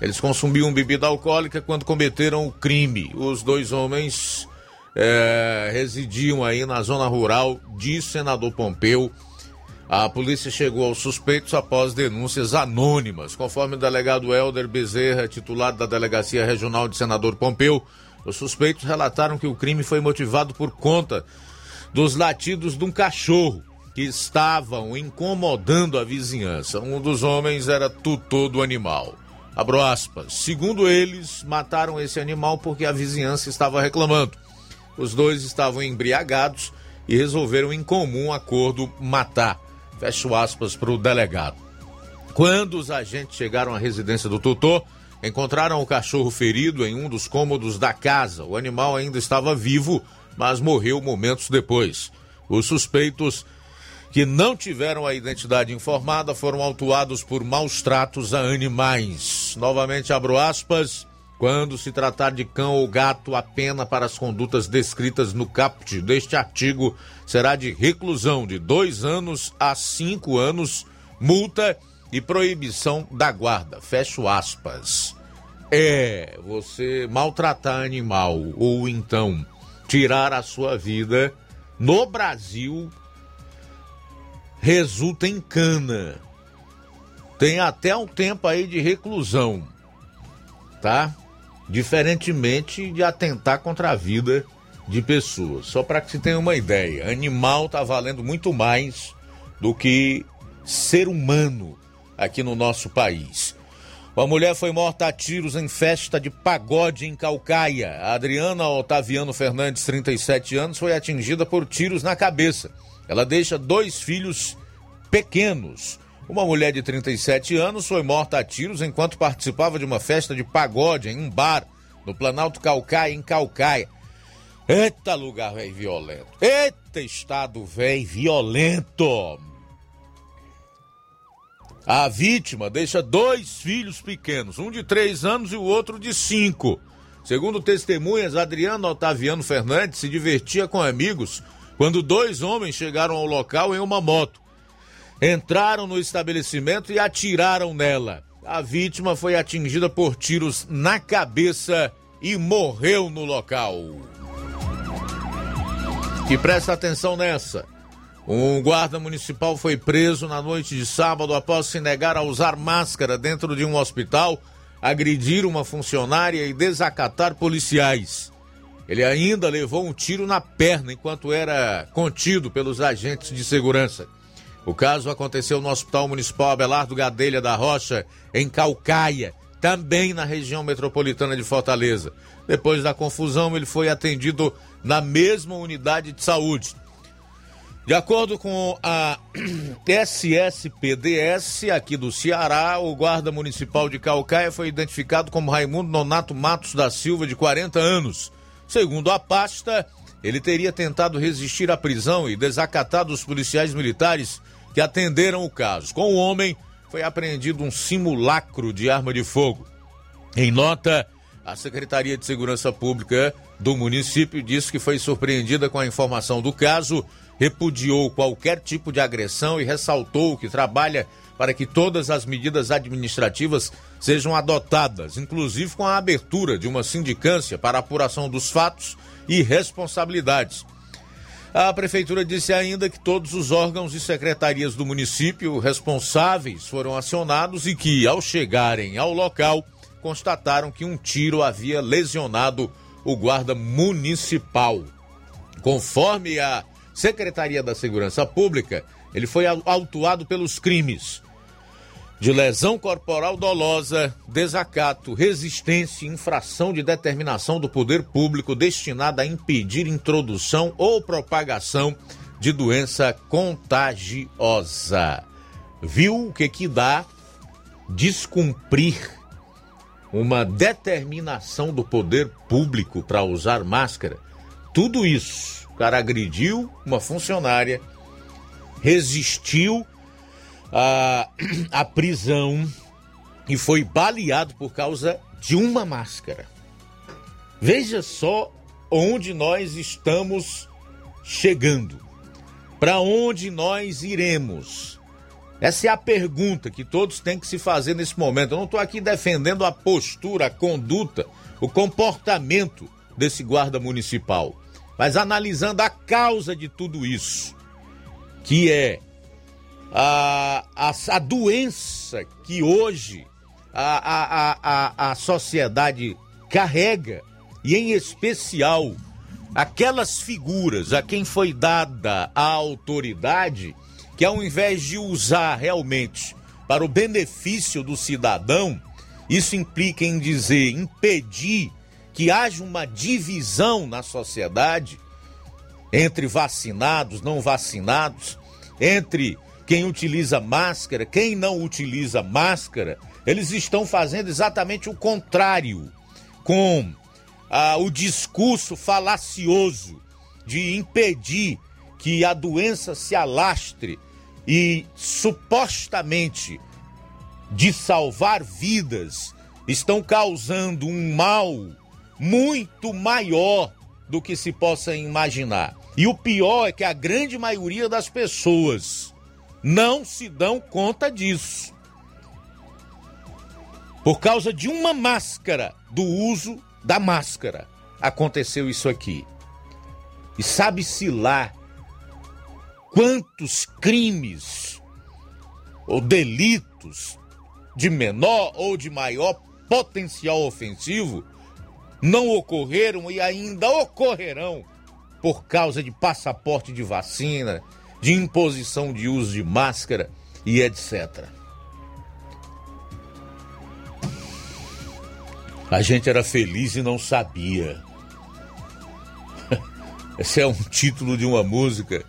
Eles consumiam bebida alcoólica quando cometeram o crime. Os dois homens é, residiam aí na zona rural de Senador Pompeu. A polícia chegou aos suspeitos após denúncias anônimas. Conforme o delegado Helder Bezerra, titular da Delegacia Regional de Senador Pompeu, os suspeitos relataram que o crime foi motivado por conta dos latidos de um cachorro que estavam incomodando a vizinhança. Um dos homens era tutor do animal. Abro aspas. Segundo eles, mataram esse animal porque a vizinhança estava reclamando. Os dois estavam embriagados e resolveram em comum acordo matar. Fecho aspas para o delegado. Quando os agentes chegaram à residência do tutor, encontraram o cachorro ferido em um dos cômodos da casa. O animal ainda estava vivo, mas morreu momentos depois. Os suspeitos que não tiveram a identidade informada foram autuados por maus tratos a animais. Novamente abro aspas. Quando se tratar de cão ou gato, a pena para as condutas descritas no caput deste artigo será de reclusão de dois anos a cinco anos, multa e proibição da guarda. Fecho aspas. É você maltratar animal ou então tirar a sua vida no Brasil resulta em cana. Tem até um tempo aí de reclusão, tá? Diferentemente de atentar contra a vida de pessoas. Só para que se tenha uma ideia, animal tá valendo muito mais do que ser humano aqui no nosso país. Uma mulher foi morta a tiros em festa de pagode em Calcaia. A Adriana Otaviano Fernandes, 37 anos, foi atingida por tiros na cabeça. Ela deixa dois filhos pequenos. Uma mulher de 37 anos foi morta a tiros enquanto participava de uma festa de pagode em um bar no Planalto Calcaia, em Calcaia. Eita lugar velho violento. Eita estado velho violento. A vítima deixa dois filhos pequenos, um de três anos e o outro de cinco. Segundo testemunhas, Adriano Otaviano Fernandes se divertia com amigos quando dois homens chegaram ao local em uma moto. Entraram no estabelecimento e atiraram nela. A vítima foi atingida por tiros na cabeça e morreu no local. E presta atenção nessa. Um guarda municipal foi preso na noite de sábado após se negar a usar máscara dentro de um hospital, agredir uma funcionária e desacatar policiais. Ele ainda levou um tiro na perna enquanto era contido pelos agentes de segurança. O caso aconteceu no Hospital Municipal Abelardo Gadelha da Rocha, em Calcaia, também na região metropolitana de Fortaleza. Depois da confusão, ele foi atendido na mesma unidade de saúde. De acordo com a [CLEARS THROAT] SSPDS aqui do Ceará, o guarda municipal de Calcaia foi identificado como Raimundo Nonato Matos da Silva, de 40 anos. Segundo a pasta, ele teria tentado resistir à prisão e desacatado os policiais militares que atenderam o caso. Com o homem, foi apreendido um simulacro de arma de fogo. Em nota, a Secretaria de Segurança Pública do município disse que foi surpreendida com a informação do caso, repudiou qualquer tipo de agressão e ressaltou que trabalha para que todas as medidas administrativas sejam adotadas, inclusive com a abertura de uma sindicância para apuração dos fatos e responsabilidades. A prefeitura disse ainda que todos os órgãos e secretarias do município responsáveis foram acionados e que, ao chegarem ao local, constataram que um tiro havia lesionado o guarda municipal. Conforme a Secretaria da Segurança Pública, ele foi autuado pelos crimes de lesão corporal dolosa, desacato, resistência e infração de determinação do poder público destinada a impedir introdução ou propagação de doença contagiosa. Viu o que que dá descumprir uma determinação do poder público para usar máscara? Tudo isso, o cara agrediu uma funcionária, resistiu a, [CLEARS THROAT] a prisão e foi baleado por causa de uma máscara. Veja só onde nós estamos chegando. Para onde nós iremos? Essa é a pergunta que todos têm que se fazer nesse momento. Eu não estou aqui defendendo a postura, a conduta, o comportamento desse guarda municipal, mas analisando a causa de tudo isso, que é a, a, a doença que hoje a, a, a, a sociedade carrega, e em especial aquelas figuras a quem foi dada a autoridade, que ao invés de usar realmente para o benefício do cidadão, isso implica em dizer, impedir que haja uma divisão na sociedade entre vacinados, não vacinados, entre quem utiliza máscara, quem não utiliza máscara, eles estão fazendo exatamente o contrário, com ah, o discurso falacioso de impedir que a doença se alastre e supostamente de salvar vidas, estão causando um mal muito maior do que se possa imaginar. E o pior é que a grande maioria das pessoas não se dão conta disso. Por causa de uma máscara, do uso da máscara, aconteceu isso aqui. E sabe-se lá quantos crimes ou delitos de menor ou de maior potencial ofensivo não ocorreram e ainda ocorrerão por causa de passaporte de vacina, de imposição de uso de máscara e etc. A gente era feliz e não sabia. [LAUGHS] Esse é um título de uma música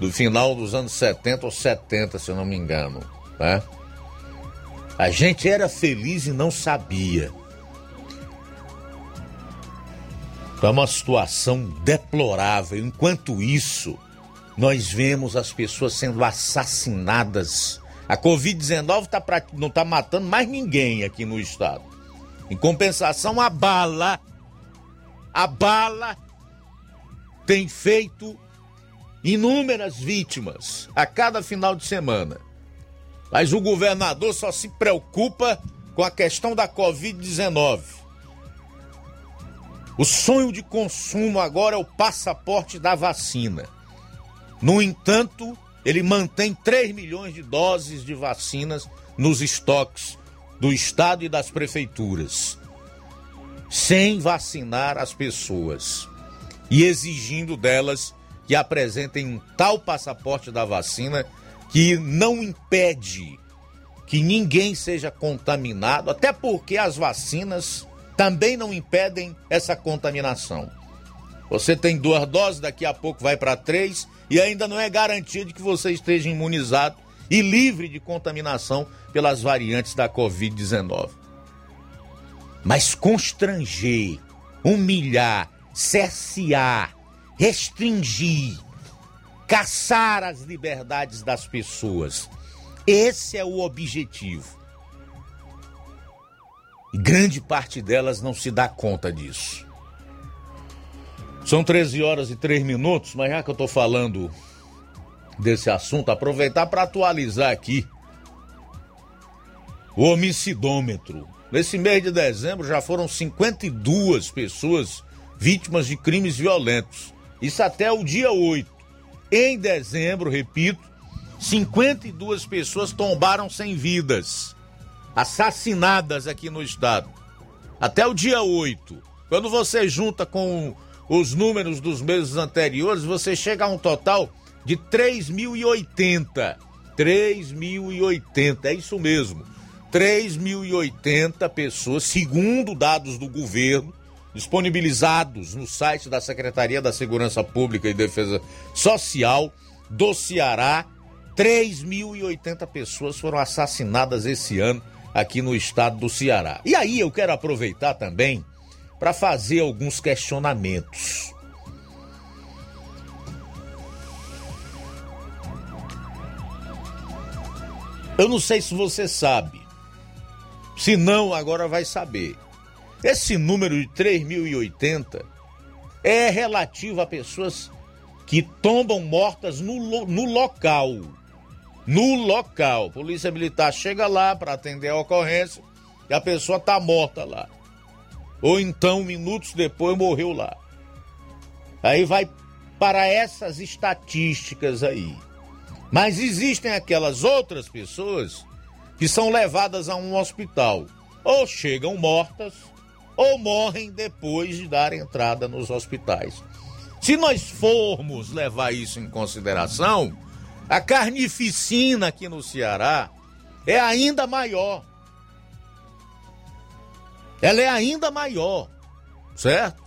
do final dos anos 70 ou 70, se eu não me engano. Né? A gente era feliz e não sabia. É uma situação deplorável. Enquanto isso, nós vemos as pessoas sendo assassinadas. A Covid-19 tá pra, não está matando mais ninguém aqui no estado. Em compensação, a bala, a bala tem feito inúmeras vítimas a cada final de semana. Mas o governador só se preocupa com a questão da Covid-19. O sonho de consumo agora é o passaporte da vacina. No entanto, ele mantém 3 milhões de doses de vacinas nos estoques do Estado e das prefeituras, sem vacinar as pessoas e exigindo delas que apresentem um tal passaporte da vacina que não impede que ninguém seja contaminado, até porque as vacinas também não impedem essa contaminação. Você tem duas doses, daqui a pouco vai para três, e ainda não é garantia de que você esteja imunizado e livre de contaminação pelas variantes da Covid-19. Mas constranger, humilhar, cercear, restringir, caçar as liberdades das pessoas. Esse é o objetivo. E grande parte delas não se dá conta disso. São 13 horas e 3 minutos, mas já que eu estou falando desse assunto, aproveitar para atualizar aqui o homicidômetro. Nesse mês de dezembro já foram 52 pessoas vítimas de crimes violentos. Isso até o dia 8. Em dezembro, repito, 52 pessoas tombaram sem vidas, assassinadas aqui no estado. Até o dia 8. Quando você junta com os números dos meses anteriores, você chega a um total de 3.080. 3.080, é isso mesmo. 3.080 pessoas, segundo dados do governo, disponibilizados no site da Secretaria da Segurança Pública e Defesa Social do Ceará. 3.080 pessoas foram assassinadas esse ano aqui no estado do Ceará. E aí eu quero aproveitar também para fazer alguns questionamentos. Eu não sei se você sabe. Se não, agora vai saber. Esse número de 3.080 é relativo a pessoas que tombam mortas no, no local. No local. Polícia Militar chega lá para atender a ocorrência e a pessoa está morta lá. Ou então, minutos depois, morreu lá. Aí vai para essas estatísticas aí. Mas existem aquelas outras pessoas que são levadas a um hospital. Ou chegam mortas, ou morrem depois de dar entrada nos hospitais. Se nós formos levar isso em consideração, a carnificina aqui no Ceará é ainda maior. Ela é ainda maior, certo?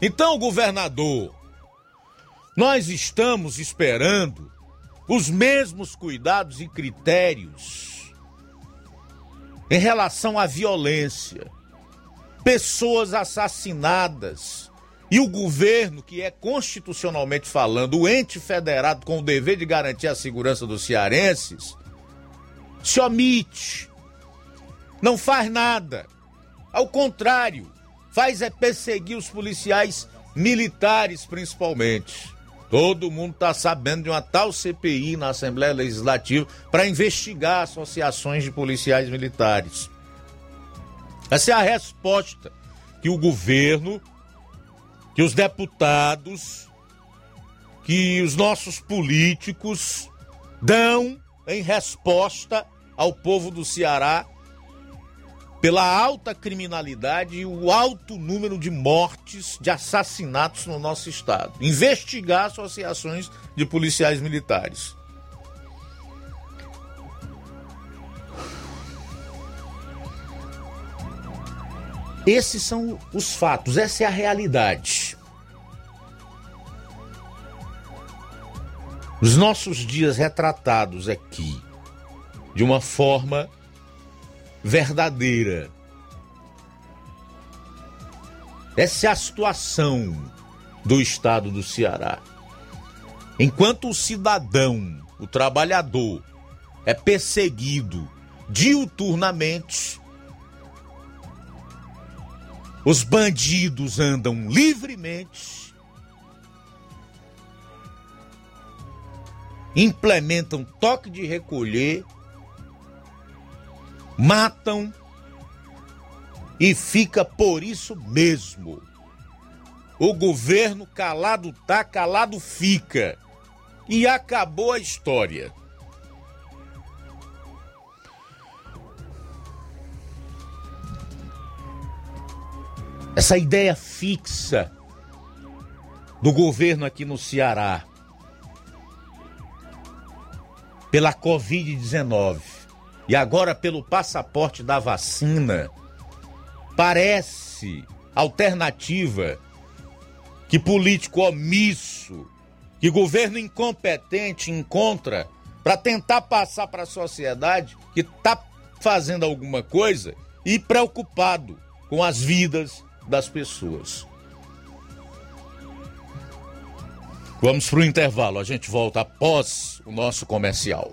Então, governador, nós estamos esperando os mesmos cuidados e critérios em relação à violência pessoas assassinadas. E o governo, que é constitucionalmente falando o ente federado com o dever de garantir a segurança dos cearenses, se omite, não faz nada. Ao contrário, faz é perseguir os policiais militares, principalmente. Todo mundo está sabendo de uma tal CPI na Assembleia Legislativa para investigar associações de policiais militares. Essa é a resposta que o governo, que os deputados, que os nossos políticos dão em resposta ao povo do Ceará pela alta criminalidade e o alto número de mortes, de assassinatos no nosso estado. Investigar associações de policiais militares. Esses são os fatos, essa é a realidade. Os nossos dias retratados aqui de uma forma verdadeira. Essa é a situação do estado do Ceará. Enquanto o cidadão, o trabalhador, é perseguido diuturnamente, os bandidos andam livremente, implementam toque de recolher, matam e fica por isso mesmo. O governo calado tá, calado fica. E acabou a história. essa ideia fixa do governo aqui no Ceará pela Covid-19. E agora pelo passaporte da vacina, parece alternativa que político omisso, que governo incompetente encontra para tentar passar para a sociedade que está fazendo alguma coisa e preocupado com as vidas das pessoas. Vamos para o intervalo, a gente volta após o nosso comercial.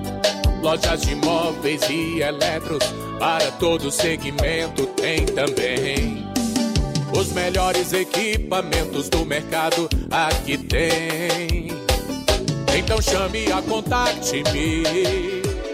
Lojas de móveis e eletros, para todo segmento tem também. Os melhores equipamentos do mercado aqui tem. Então chame a Contact-me,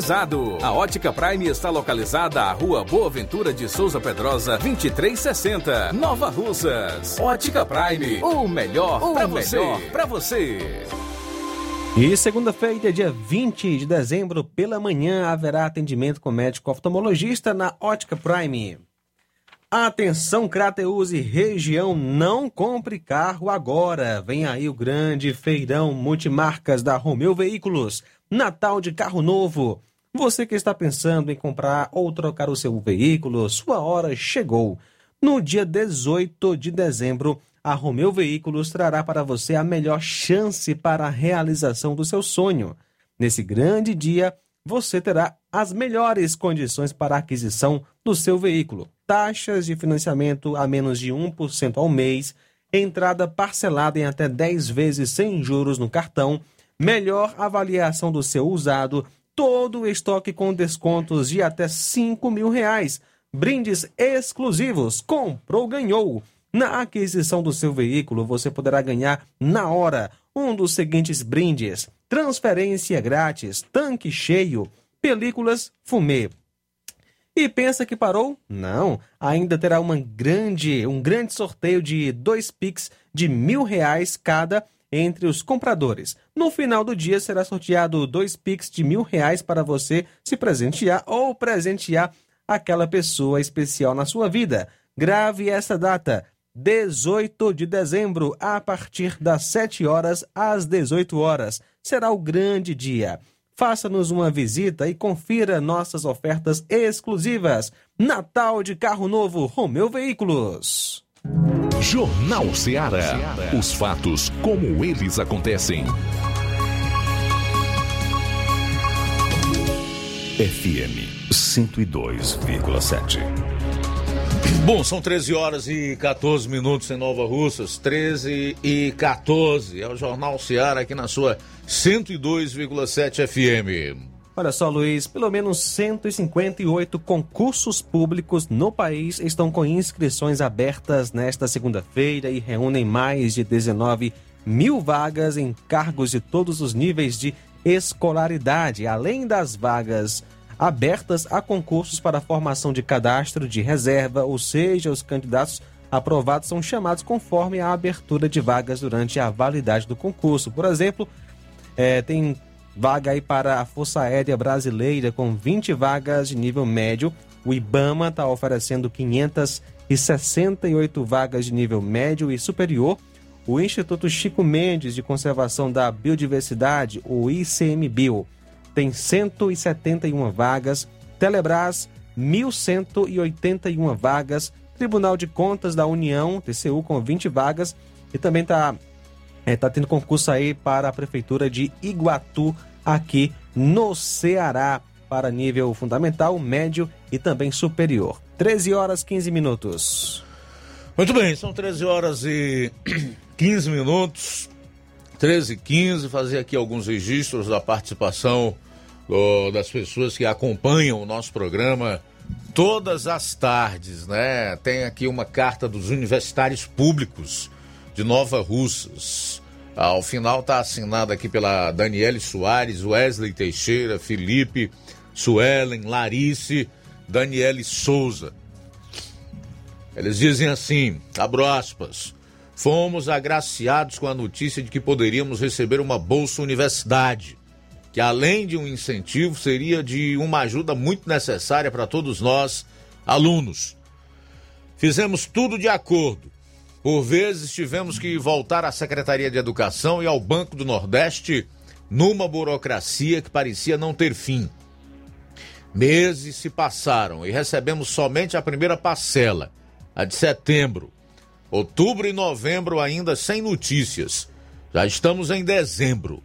climatizado. A Ótica Prime está localizada à Rua Boa Ventura de Souza Pedrosa, 2360, Nova Russas. Ótica Prime, o melhor para você. Pra você. E segunda-feira, dia 20 de dezembro, pela manhã, haverá atendimento com médico oftalmologista na Ótica Prime. Atenção, Crateus e região, não compre carro agora. Vem aí o grande feirão multimarcas da Romeu Veículos. Natal de carro novo. Você que está pensando em comprar ou trocar o seu veículo, sua hora chegou. No dia 18 de dezembro, a Romeu Veículos trará para você a melhor chance para a realização do seu sonho. Nesse grande dia, você terá as melhores condições para a aquisição do seu veículo. Taxas de financiamento a menos de 1% ao mês, entrada parcelada em até 10 vezes sem juros no cartão, melhor avaliação do seu usado todo o estoque com descontos de até 5 mil reais. Brindes exclusivos. Comprou, ganhou. Na aquisição do seu veículo, você poderá ganhar na hora um dos seguintes brindes: transferência grátis, tanque cheio, películas fumê. E pensa que parou? Não, ainda terá uma grande, um grande sorteio de dois Pix de mil reais cada entre os compradores. No final do dia será sorteado dois Pix de mil reais para você se presentear ou presentear aquela pessoa especial na sua vida. Grave essa data. 18 de dezembro, a partir das 7 horas às 18 horas. Será o grande dia. Faça-nos uma visita e confira nossas ofertas exclusivas. Natal de Carro Novo Romeu Veículos. Jornal Ceará. Os fatos como eles acontecem. FM 102,7. Bom, são 13 horas e 14 minutos em Nova Russas, 13 e 14. É o Jornal Seara aqui na sua 102,7 FM. Olha só, Luiz, pelo menos 158 concursos públicos no país estão com inscrições abertas nesta segunda-feira e reúnem mais de 19 mil vagas em cargos de todos os níveis de escolaridade, além das vagas abertas a concursos para formação de cadastro de reserva, ou seja, os candidatos aprovados são chamados conforme a abertura de vagas durante a validade do concurso. Por exemplo, é, tem vaga aí para a Força Aérea Brasileira com 20 vagas de nível médio. O IBAMA está oferecendo 568 vagas de nível médio e superior. O Instituto Chico Mendes de Conservação da Biodiversidade, o ICMBio, tem 171 vagas. Telebrás, 1.181 vagas. Tribunal de Contas da União, TCU, com 20 vagas. E também está é, tá tendo concurso aí para a Prefeitura de Iguatu, aqui no Ceará, para nível fundamental, médio e também superior. 13 horas 15 minutos. Muito bem, são 13 horas e 15 minutos. 13 e 15, fazer aqui alguns registros da participação do, das pessoas que acompanham o nosso programa todas as tardes, né? Tem aqui uma carta dos universitários públicos de Nova Russas. Ao final está assinada aqui pela Daniele Soares, Wesley Teixeira, Felipe, Suelen, Larice, Daniele Souza. Eles dizem assim, abro aspas, fomos agraciados com a notícia de que poderíamos receber uma bolsa universidade, que além de um incentivo seria de uma ajuda muito necessária para todos nós, alunos. Fizemos tudo de acordo. Por vezes tivemos que voltar à Secretaria de Educação e ao Banco do Nordeste numa burocracia que parecia não ter fim. Meses se passaram e recebemos somente a primeira parcela, a de setembro. Outubro e novembro ainda sem notícias. Já estamos em dezembro.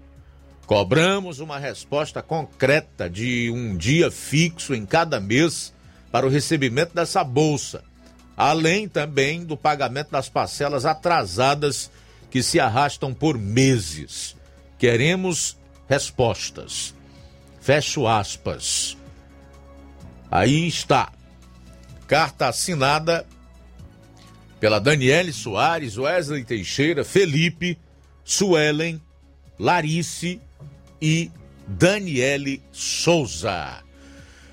Cobramos uma resposta concreta de um dia fixo em cada mês para o recebimento dessa bolsa, além também do pagamento das parcelas atrasadas que se arrastam por meses. Queremos respostas. Fecho aspas. Aí está. Carta assinada pela Daniele Soares, Wesley Teixeira, Felipe, Suelen, Larice e Daniele Souza.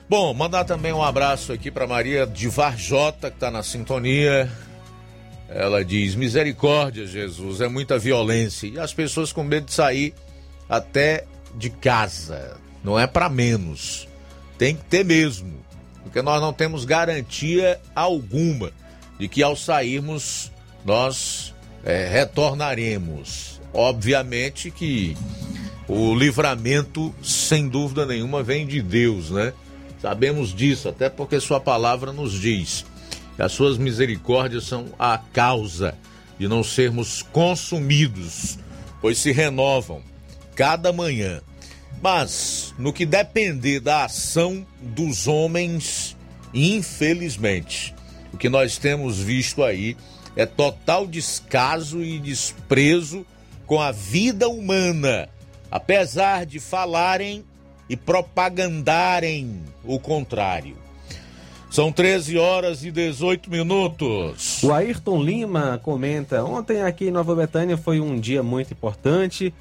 Bom, mandar também um abraço aqui para Maria de Varjota, que está na sintonia. Ela diz: Misericórdia, Jesus, é muita violência. E as pessoas com medo de sair até de casa. Não é para menos. Tem que ter mesmo. Porque nós não temos garantia alguma de que ao sairmos nós é, retornaremos. Obviamente que o livramento, sem dúvida nenhuma, vem de Deus, né? Sabemos disso, até porque Sua palavra nos diz que as Suas misericórdias são a causa de não sermos consumidos, pois se renovam cada manhã. Mas, no que depender da ação dos homens, infelizmente, o que nós temos visto aí é total descaso e desprezo com a vida humana, apesar de falarem e propagandarem o contrário. São 13 horas e 18 minutos. O Ayrton Lima comenta: Ontem aqui em Nova Betânia foi um dia muito importante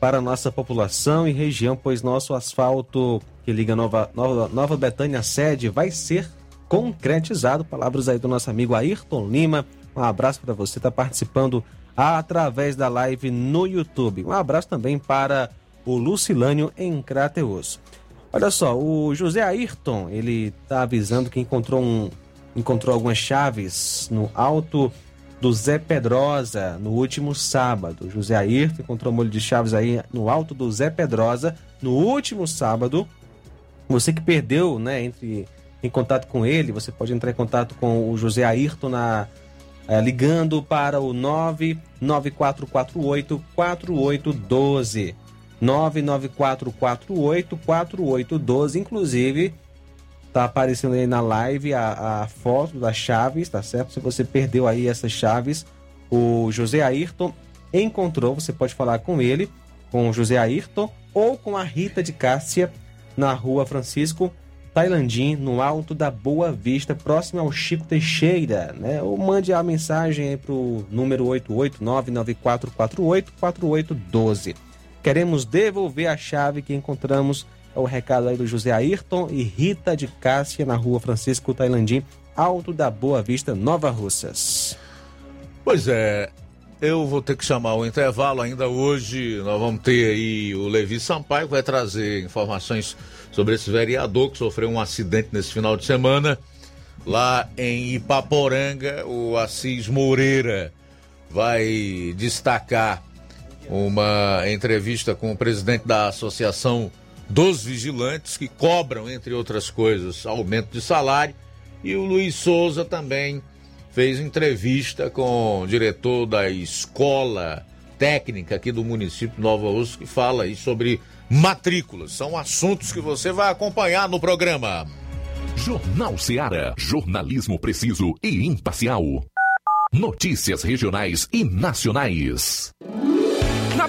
para nossa população e região, pois nosso asfalto que liga Nova, Nova, Nova Betânia à sede vai ser concretizado. Palavras aí do nosso amigo Ayrton Lima. Um abraço para você, está participando através da live no YouTube. Um abraço também para o Lucilânio em Crateus. Olha só, o José Ayrton, ele está avisando que encontrou, um, encontrou algumas chaves no alto do Zé Pedrosa no último sábado. José Ayrton encontrou um molho de chaves aí no alto do Zé Pedrosa no último sábado. Você que perdeu, né, entre em contato com ele, você pode entrar em contato com o José Ayrton na é, ligando para o 99448 4812. 994484812. Inclusive, tá aparecendo aí na live a, a foto das chaves, tá certo? Se você perdeu aí essas chaves, o José Ayrton encontrou. Você pode falar com ele, com o José Ayrton ou com a Rita de Cássia na rua Francisco Tailandim, no alto da Boa Vista, próximo ao Chico Teixeira, né? Ou mande a mensagem aí pro número 88994484812. Queremos devolver a chave que encontramos, é o recado aí do José Ayrton e Rita de Cássia na rua Francisco Tailandim, alto da Boa Vista, Nova Russas. Pois é, eu vou ter que chamar o intervalo ainda hoje. Nós vamos ter aí o Levi Sampaio, que vai trazer informações sobre esse vereador que sofreu um acidente nesse final de semana. Lá em Ipaporanga, o Assis Moreira vai destacar uma entrevista com o presidente da Associação dos Vigilantes, que cobram, entre outras coisas, aumento de salário. E o Luiz Souza também fez entrevista com o diretor da escola técnica aqui do município Nova Urso, que fala aí sobre matrículas. São assuntos que você vai acompanhar no programa. Jornal Seara. Jornalismo preciso e imparcial. Notícias regionais e nacionais. Na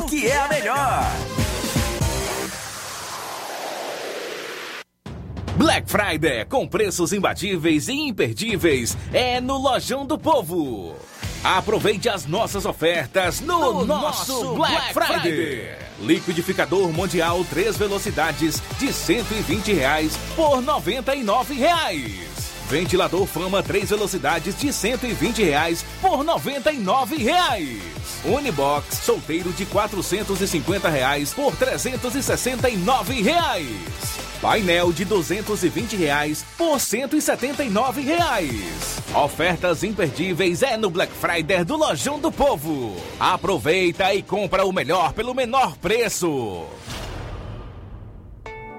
porque é a melhor. Black Friday com preços imbatíveis e imperdíveis é no Lojão do Povo. Aproveite as nossas ofertas no, no nosso Black, Black Friday. Friday. Liquidificador Mundial 3 velocidades de 120 reais por 99 reais. Ventilador Fama 3 velocidades de 120 reais por 99 reais. Unibox solteiro de 450 reais por 369 reais. Painel de 220 reais por 179 reais. Ofertas imperdíveis é no Black Friday do Lojão do Povo. Aproveita e compra o melhor pelo menor preço.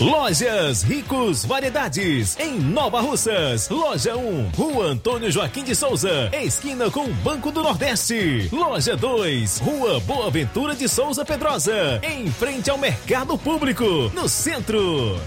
Lojas Ricos Variedades, em Nova Russas. Loja 1, Rua Antônio Joaquim de Souza, esquina com o Banco do Nordeste. Loja 2, Rua Boa Ventura de Souza Pedrosa, em frente ao Mercado Público, no centro.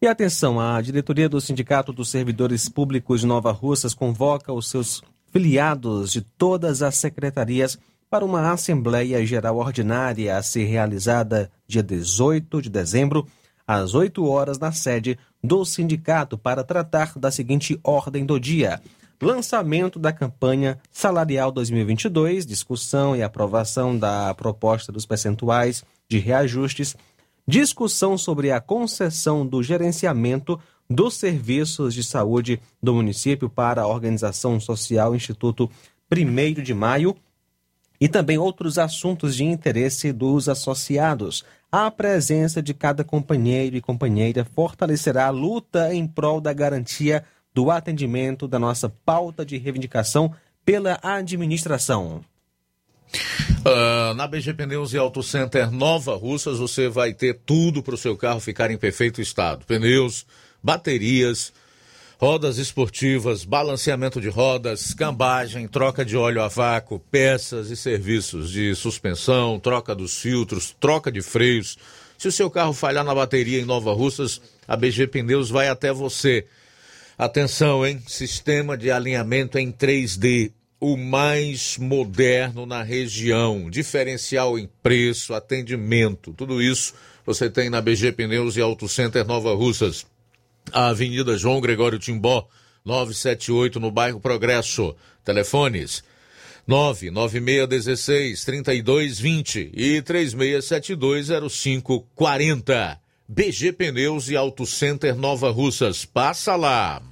E atenção, a diretoria do Sindicato dos Servidores Públicos de Nova Russas convoca os seus filiados de todas as secretarias para uma Assembleia Geral Ordinária a ser realizada dia 18 de dezembro, às 8 horas, na sede do sindicato, para tratar da seguinte ordem do dia: lançamento da campanha salarial 2022, discussão e aprovação da proposta dos percentuais de reajustes, discussão sobre a concessão do gerenciamento dos serviços de saúde do município para a Organização Social Instituto 1 de Maio e também outros assuntos de interesse dos associados. A presença de cada companheiro e companheira fortalecerá a luta em prol da garantia do atendimento da nossa pauta de reivindicação pela administração. Uh, na BG Pneus e Auto Center Nova Russas você vai ter tudo para o seu carro ficar em perfeito estado: pneus, baterias rodas esportivas, balanceamento de rodas, cambagem, troca de óleo a vácuo, peças e serviços de suspensão, troca dos filtros, troca de freios. Se o seu carro falhar na bateria em Nova Russas, a BG Pneus vai até você. Atenção, hein? Sistema de alinhamento em 3D, o mais moderno na região. Diferencial em preço, atendimento, tudo isso você tem na BG Pneus e Auto Center Nova Russas a Avenida João Gregório Timbó, 978, no bairro Progresso. Telefones 99616 3220 e 36720540. BG Pneus e Auto Center Nova Russas. Passa lá.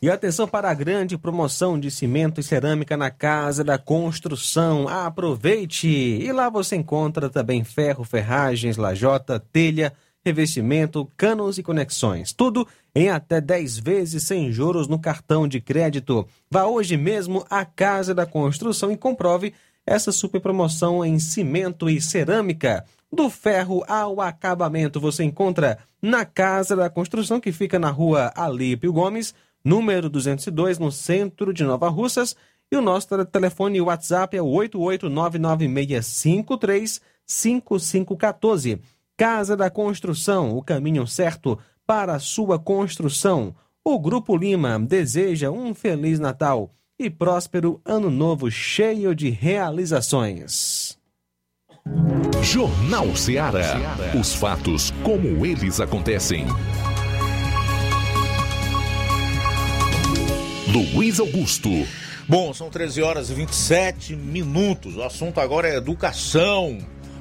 E atenção para a grande promoção de cimento e cerâmica na Casa da Construção. Aproveite! E lá você encontra também ferro, ferragens, lajota, telha, revestimento, canos e conexões. Tudo em até 10 vezes sem juros no cartão de crédito. Vá hoje mesmo à Casa da Construção e comprove essa super promoção em cimento e cerâmica. Do ferro ao acabamento você encontra na Casa da Construção, que fica na rua Alípio Gomes, número 202, no centro de Nova Russas. E o nosso telefone WhatsApp é o 88996535514. Casa da Construção, o caminho certo para sua construção. O Grupo Lima deseja um Feliz Natal e próspero Ano Novo cheio de realizações. Jornal Ceará. Os fatos como eles acontecem. Luiz Augusto. Bom, são 13 horas e 27 minutos. O assunto agora é educação.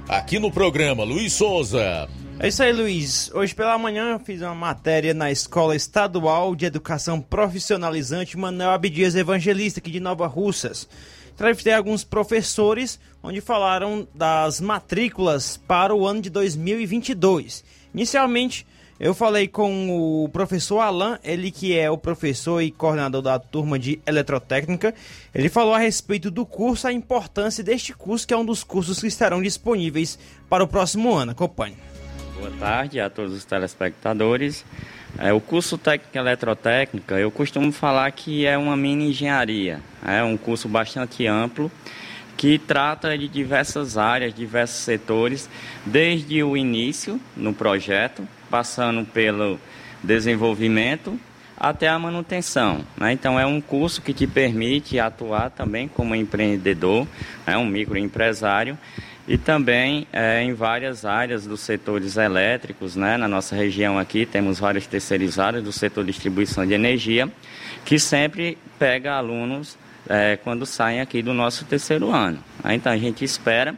Aqui no programa, Luiz Souza. É isso aí, Luiz. Hoje pela manhã eu fiz uma matéria na Escola Estadual de Educação Profissionalizante Manuel Abdias Evangelista, aqui de Nova Russas. Entrevistei alguns professores, onde falaram das matrículas para o ano de 2022. Inicialmente, eu falei com o professor Alan, ele que é o professor e coordenador da turma de eletrotécnica. Ele falou a respeito do curso, a importância deste curso, que é um dos cursos que estarão disponíveis para o próximo ano. Acompanhe. Boa tarde a todos os telespectadores. É, o curso técnico eletrotécnica, eu costumo falar que é uma mini engenharia. É um curso bastante amplo que trata de diversas áreas, diversos setores, desde o início no projeto, passando pelo desenvolvimento até a manutenção. Né? Então é um curso que te permite atuar também como empreendedor, é um microempresário e também é, em várias áreas dos setores elétricos, né? Na nossa região aqui temos várias terceirizadas do setor de distribuição de energia, que sempre pega alunos é, quando saem aqui do nosso terceiro ano. Então a gente espera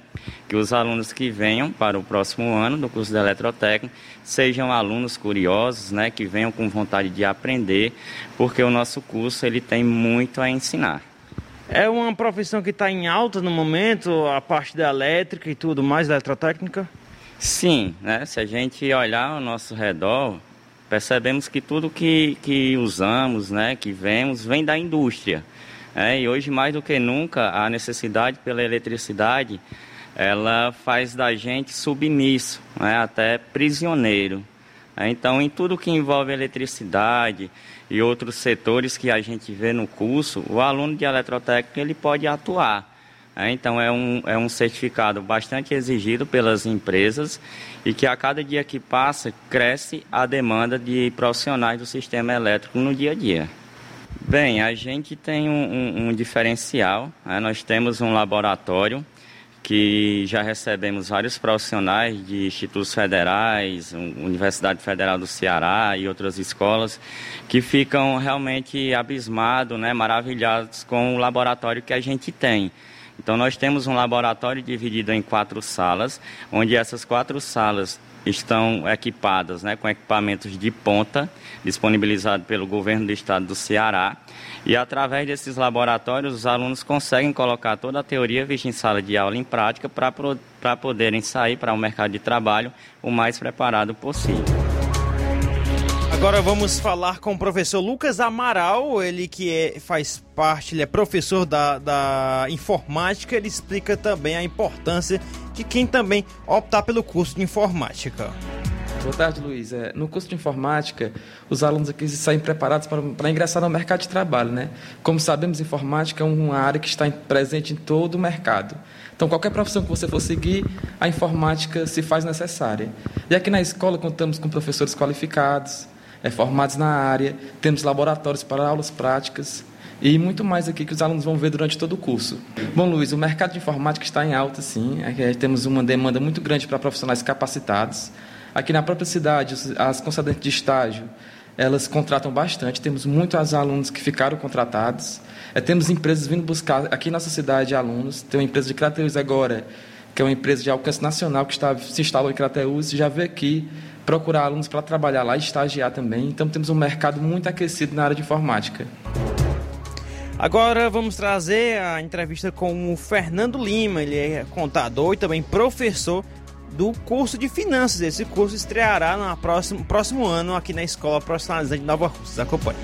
que os alunos que venham para o próximo ano do curso de eletrotécnica sejam alunos curiosos, né, que venham com vontade de aprender, porque o nosso curso ele tem muito a ensinar. É uma profissão que está em alta no momento, a parte da elétrica e tudo mais, da eletrotécnica? Sim, né? se a gente olhar ao nosso redor, percebemos que tudo que, que usamos, né, que vemos, vem da indústria. É, e hoje, mais do que nunca, a necessidade pela eletricidade ela faz da gente submisso, né, até prisioneiro. É, então, em tudo que envolve eletricidade e outros setores que a gente vê no curso, o aluno de eletrotécnica ele pode atuar. É, então, é um, é um certificado bastante exigido pelas empresas e que a cada dia que passa cresce a demanda de profissionais do sistema elétrico no dia a dia. Bem, a gente tem um, um, um diferencial. Né? Nós temos um laboratório que já recebemos vários profissionais de institutos federais, Universidade Federal do Ceará e outras escolas, que ficam realmente abismados, né, maravilhados com o laboratório que a gente tem. Então, nós temos um laboratório dividido em quatro salas, onde essas quatro salas estão equipadas né, com equipamentos de ponta, disponibilizados pelo governo do estado do Ceará. E através desses laboratórios, os alunos conseguem colocar toda a teoria vista em sala de aula em prática para poderem sair para o mercado de trabalho o mais preparado possível. Agora vamos falar com o professor Lucas Amaral, ele que é, faz parte, ele é professor da, da informática, ele explica também a importância de quem também optar pelo curso de informática. Boa tarde, Luiz. É, no curso de informática, os alunos aqui saem preparados para, para ingressar no mercado de trabalho. Né? Como sabemos, informática é uma área que está presente em todo o mercado. Então, qualquer profissão que você for seguir, a informática se faz necessária. E aqui na escola contamos com professores qualificados, é, formados na área, temos laboratórios para aulas práticas e muito mais aqui que os alunos vão ver durante todo o curso. Bom, Luiz, o mercado de informática está em alta, sim. Aqui temos uma demanda muito grande para profissionais capacitados. Aqui na própria cidade, as concedentes de estágio, elas contratam bastante. Temos muitos alunos que ficaram contratados. É, temos empresas vindo buscar aqui na nossa cidade alunos. Tem uma empresa de Crateus agora, que é uma empresa de alcance nacional que está, se instalou em Crateus já veio aqui procurar alunos para trabalhar lá e estagiar também. Então temos um mercado muito aquecido na área de informática. Agora vamos trazer a entrevista com o Fernando Lima, ele é contador e também professor do curso de finanças. Esse curso estreará no próximo, próximo ano aqui na Escola Profissionalizante de Nova Rússia. Acompanhe.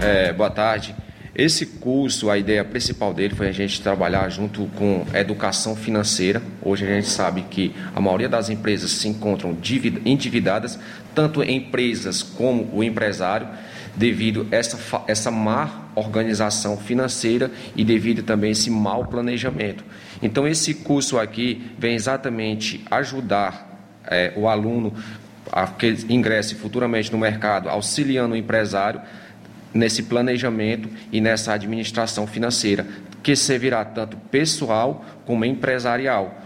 É, boa tarde. Esse curso, a ideia principal dele foi a gente trabalhar junto com educação financeira. Hoje a gente sabe que a maioria das empresas se encontram endividadas, tanto empresas como o empresário, devido a essa, essa má organização financeira e devido também a esse mau planejamento. Então, esse curso aqui vem exatamente ajudar é, o aluno a que ingresse futuramente no mercado, auxiliando o empresário nesse planejamento e nessa administração financeira, que servirá tanto pessoal como empresarial.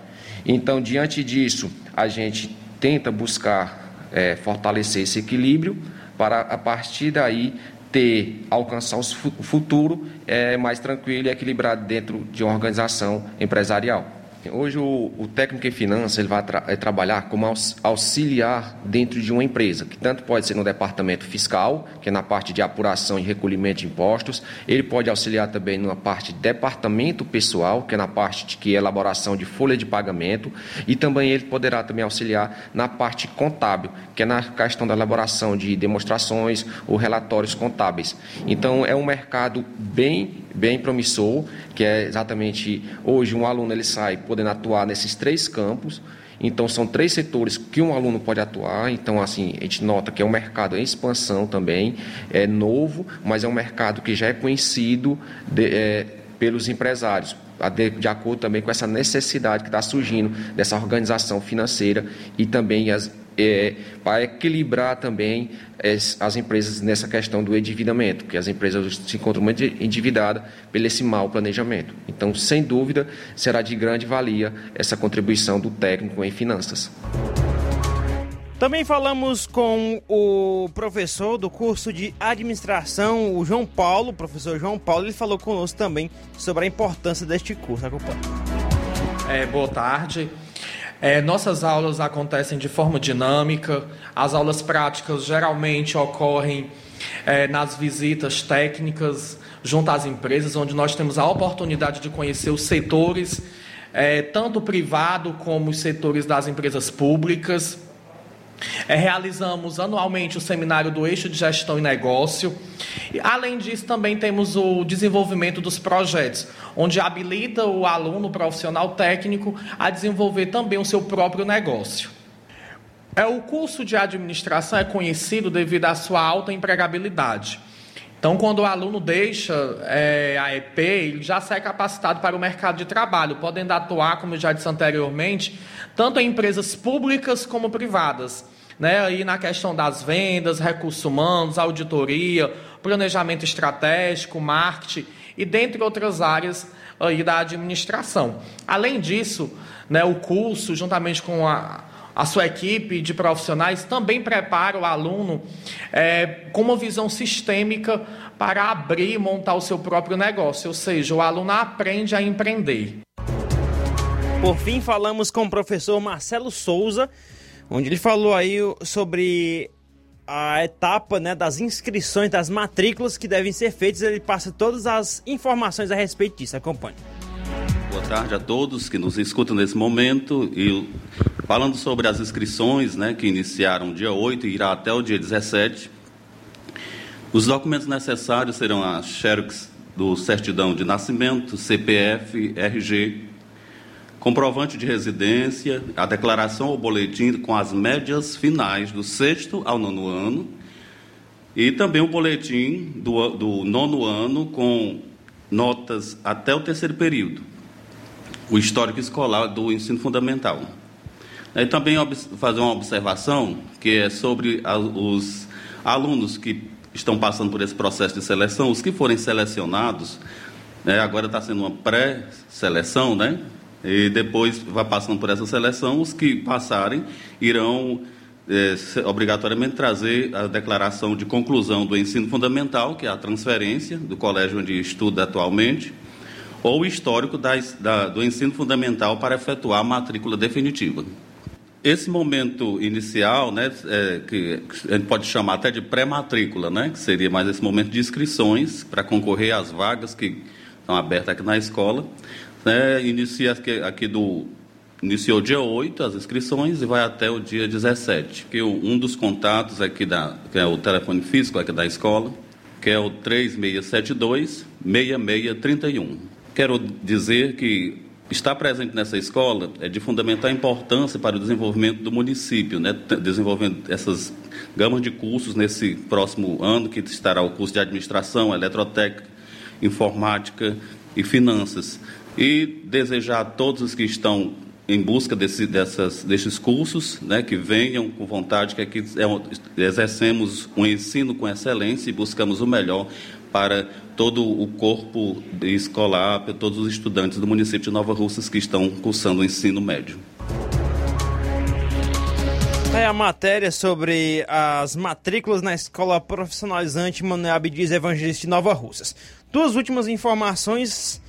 Então, diante disso, a gente tenta buscar é, fortalecer esse equilíbrio para, a partir daí, ter, alcançar o futuro é, mais tranquilo e equilibrado dentro de uma organização empresarial. Hoje o, o técnico em finanças ele vai tra é, trabalhar como auxiliar dentro de uma empresa, que tanto pode ser no departamento fiscal, que é na parte de apuração e recolhimento de impostos, ele pode auxiliar também na parte de departamento pessoal, que é na parte de que é elaboração de folha de pagamento, e também ele poderá também auxiliar na parte contábil, que é na questão da elaboração de demonstrações ou relatórios contábeis. Então é um mercado bem bem promissor, que é exatamente hoje um aluno ele sai podendo atuar nesses três campos. Então são três setores que um aluno pode atuar. Então assim a gente nota que é um mercado em expansão também, é novo, mas é um mercado que já é conhecido de, é, pelos empresários. De, de, acordo também com essa necessidade que está surgindo dessa organização financeira e também as é, para equilibrar também as, as, empresas nessa questão do endividamento, que as empresas se encontram muito endividadas pelo esse mau planejamento. Então, sem dúvida, será de grande valia essa contribuição do técnico em finanças. Também falamos com o professor do curso de administração, o João Paulo, o professor João Paulo, ele falou conosco também sobre a importância deste curso. Acompanhe. É, boa tarde. É, nossas aulas acontecem de forma dinâmica, as aulas práticas geralmente ocorrem é, nas visitas técnicas junto às empresas, onde nós temos a oportunidade de conhecer os setores, é, tanto privado como os setores das empresas públicas. É, realizamos anualmente o seminário do eixo de gestão e negócio. E, além disso, também temos o desenvolvimento dos projetos, onde habilita o aluno profissional técnico a desenvolver também o seu próprio negócio. É, o curso de administração é conhecido devido à sua alta empregabilidade. Então, quando o aluno deixa é, a EP, ele já sai capacitado para o mercado de trabalho, podendo atuar, como eu já disse anteriormente, tanto em empresas públicas como privadas. Né, aí na questão das vendas, recursos humanos, auditoria, planejamento estratégico, marketing e dentre outras áreas aí da administração. Além disso, né, o curso, juntamente com a, a sua equipe de profissionais, também prepara o aluno é, com uma visão sistêmica para abrir e montar o seu próprio negócio, ou seja, o aluno aprende a empreender. Por fim, falamos com o professor Marcelo Souza, onde ele falou aí sobre a etapa né, das inscrições, das matrículas que devem ser feitas. Ele passa todas as informações a respeito disso. Acompanhe. Boa tarde a todos que nos escutam nesse momento. E falando sobre as inscrições, né, que iniciaram dia 8 e irá até o dia 17. Os documentos necessários serão a xerox do certidão de nascimento, CPF, RG, comprovante de residência, a declaração ou boletim com as médias finais do sexto ao nono ano e também o boletim do, do nono ano com notas até o terceiro período, o histórico escolar do ensino fundamental. E também fazer uma observação que é sobre os alunos que estão passando por esse processo de seleção, os que forem selecionados, né, agora está sendo uma pré-seleção, né? E depois vai passando por essa seleção, os que passarem irão é, obrigatoriamente trazer a declaração de conclusão do ensino fundamental, que é a transferência do colégio onde estuda atualmente, ou o histórico da, do ensino fundamental para efetuar a matrícula definitiva. Esse momento inicial, né, é, que a gente pode chamar até de pré-matrícula, né, que seria mais esse momento de inscrições para concorrer às vagas que estão abertas aqui na escola, né, inicia aqui, aqui do iniciou dia 8 as inscrições e vai até o dia 17. Que um dos contatos aqui da que é o telefone físico aqui da escola, que é o 3672 6631. Quero dizer que estar presente nessa escola é de fundamental importância para o desenvolvimento do município, né? desenvolvendo essas gamas de cursos nesse próximo ano, que estará o curso de administração, eletrotécnica, informática e finanças e desejar a todos os que estão em busca desse, dessas, desses cursos, né, que venham com vontade, que aqui é, exercemos um ensino com excelência e buscamos o melhor para todo o corpo escolar, para todos os estudantes do município de Nova Russas que estão cursando o ensino médio. É a matéria sobre as matrículas na Escola Profissionalizante Manuel Abdias Evangelista de Nova Russas. Duas últimas informações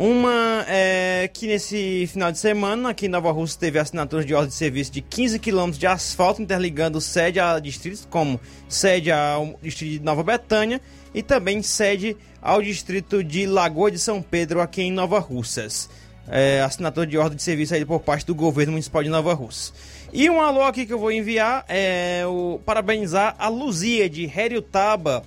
uma é que nesse final de semana, aqui em Nova Rússia, teve assinatura de ordem de serviço de 15 quilômetros de asfalto, interligando sede a distritos como sede ao distrito de Nova Betânia e também sede ao distrito de Lagoa de São Pedro, aqui em Nova Russas. É, assinatura de ordem de serviço aí por parte do governo municipal de Nova Rússia. E um alô aqui que eu vou enviar é o parabenizar a Luzia de Heriutaba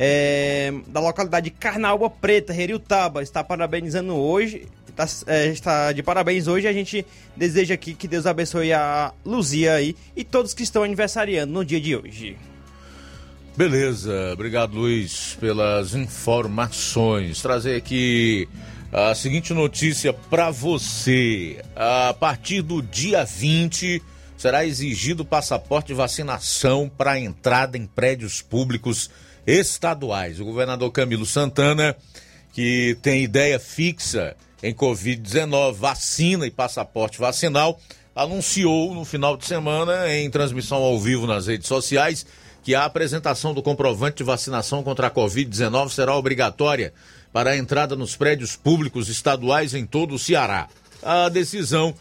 é, da localidade de Carnaúba Preta, Heriutaba, está parabenizando hoje. Está, é, está de parabéns hoje. A gente deseja aqui que Deus abençoe a Luzia aí e todos que estão aniversariando no dia de hoje. Beleza, obrigado Luiz pelas informações. Trazer aqui a seguinte notícia para você. A partir do dia 20 será exigido passaporte de vacinação para entrada em prédios públicos estaduais. O governador Camilo Santana, que tem ideia fixa em Covid-19, vacina e passaporte vacinal, anunciou no final de semana, em transmissão ao vivo nas redes sociais, que a apresentação do comprovante de vacinação contra a Covid-19 será obrigatória para a entrada nos prédios públicos estaduais em todo o Ceará. A decisão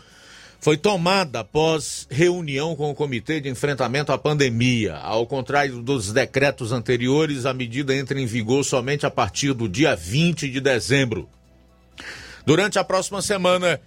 foi tomada após reunião com o Comitê de Enfrentamento à Pandemia. Ao contrário dos decretos anteriores, a medida entra em vigor somente a partir do dia 20 de dezembro. Durante a próxima semana,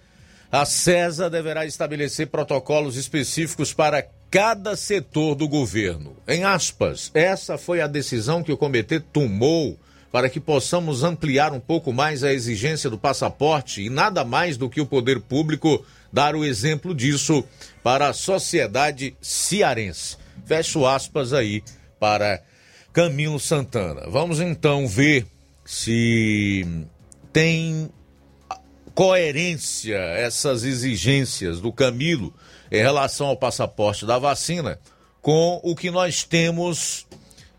a CESA deverá estabelecer protocolos específicos para cada setor do governo. Em aspas, essa foi a decisão que o comitê tomou para que possamos ampliar um pouco mais a exigência do passaporte e nada mais do que o poder público dar o exemplo disso para a sociedade cearense. Fecho aspas aí para Camilo Santana. Vamos então ver se tem coerência essas exigências do Camilo em relação ao passaporte da vacina com o que nós temos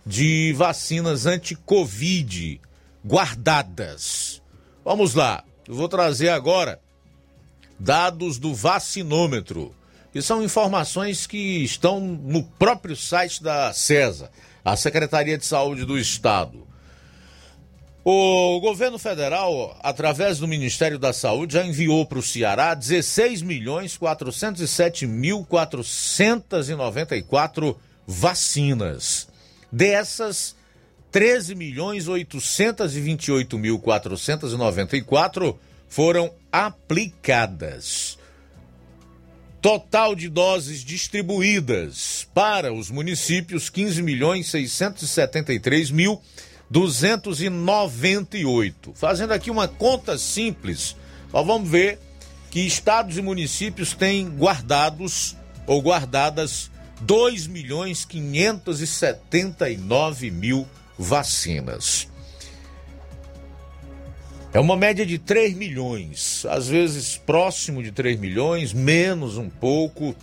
de vacinas anti-Covid guardadas. Vamos lá, eu vou trazer agora dados do vacinômetro, que são informações que estão no próprio site da CESA, a Secretaria de Saúde do Estado. O governo federal, através do Ministério da Saúde, já enviou para o Ceará 16 milhões 407 mil 494 vacinas. Dessas, 13 milhões 828 mil 494 foram aplicadas. Total de doses distribuídas para os municípios 15 milhões 673 mil 298. Fazendo aqui uma conta simples, nós vamos ver que estados e municípios têm guardados ou guardadas 2 milhões 579 mil vacinas. É uma média de 3 milhões, às vezes próximo de 3 milhões, menos um pouco,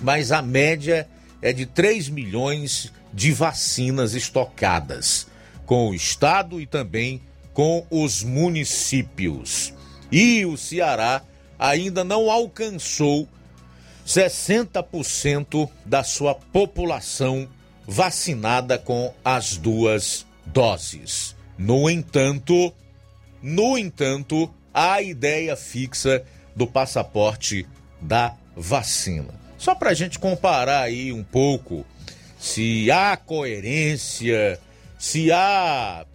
mas a média é de 3 milhões de vacinas estocadas com o estado e também com os municípios. E o Ceará ainda não alcançou 60% da sua população vacinada com as duas doses. No entanto, no entanto, a ideia fixa do passaporte da vacina. Só para a gente comparar aí um pouco se há coerência, se há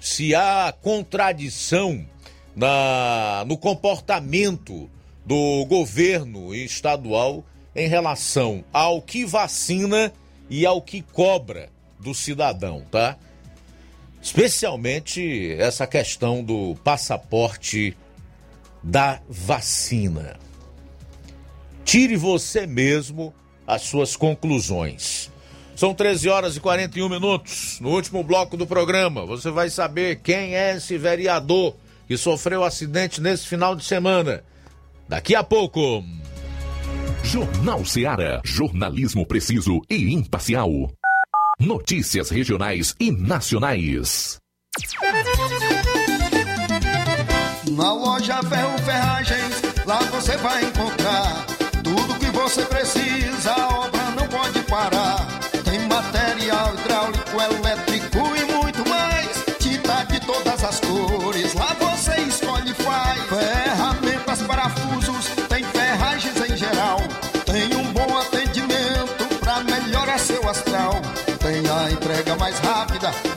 se há contradição na, no comportamento do governo estadual em relação ao que vacina e ao que cobra do cidadão, tá? Especialmente essa questão do passaporte da vacina. Tire você mesmo as suas conclusões. São 13 horas e 41 minutos. No último bloco do programa, você vai saber quem é esse vereador que sofreu acidente nesse final de semana. Daqui a pouco. Jornal Seara. Jornalismo preciso e imparcial. Notícias regionais e nacionais. Na loja Ferro Ferragens, lá você vai encontrar tudo que você precisa. A obra não pode parar.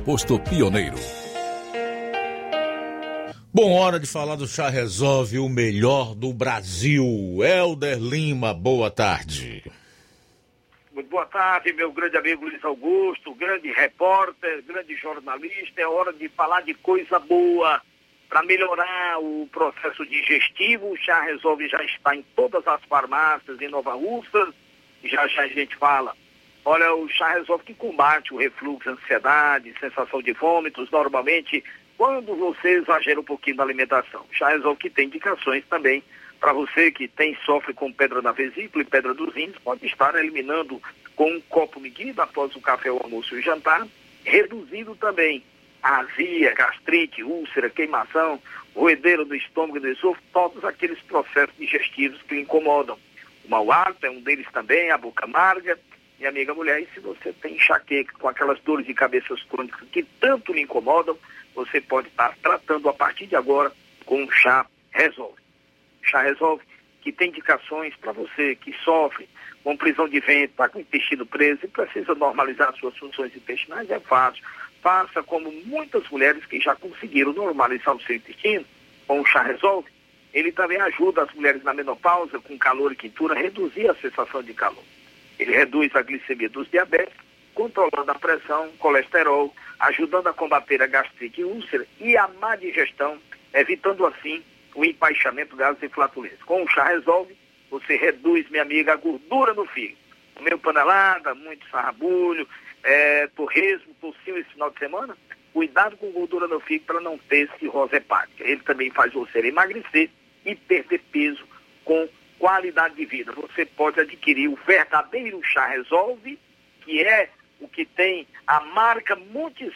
posto Pioneiro. Bom, hora de falar do Chá Resolve, o melhor do Brasil. Helder Lima, boa tarde. Muito boa tarde, meu grande amigo Luiz Augusto, grande repórter, grande jornalista. É hora de falar de coisa boa para melhorar o processo digestivo. O Chá Resolve já está em todas as farmácias em Nova Russas. Já já a gente fala Olha, o chá resolve que combate o refluxo, ansiedade, sensação de vômitos, normalmente quando você exagera um pouquinho na alimentação. O chá resolve que tem indicações também para você que tem sofre com pedra na vesícula e pedra dos rins, pode estar eliminando com um copo medido após o café, o almoço e o jantar, reduzindo também a azia, gastrite, úlcera, queimação, roedeira do estômago e do esôfago, todos aqueles processos digestivos que incomodam. O mau hálito é um deles também, a boca amarga, minha amiga mulher, e se você tem enxaqueca com aquelas dores de cabeças crônicas que tanto lhe incomodam, você pode estar tratando a partir de agora com o chá Resolve. Chá Resolve que tem indicações para você que sofre com prisão de vento, está com o intestino preso e precisa normalizar suas funções intestinais, é fácil. Faça como muitas mulheres que já conseguiram normalizar o seu intestino com o chá Resolve. Ele também ajuda as mulheres na menopausa, com calor e quintura, a reduzir a sensação de calor. Ele reduz a glicemia dos diabéticos, controlando a pressão, colesterol, ajudando a combater a gastrite e úlcera e a má digestão, evitando assim o empaixamento, gases e flatulência. Com o chá resolve, você reduz, minha amiga, a gordura no fígado. Comeu panelada, muito sarrabulho, é, torresmo, tocinho esse final de semana, cuidado com gordura no fígado para não ter cirrose hepática. Ele também faz você emagrecer e perder peso com qualidade de vida. Você pode adquirir o verdadeiro chá Resolve, que é o que tem a marca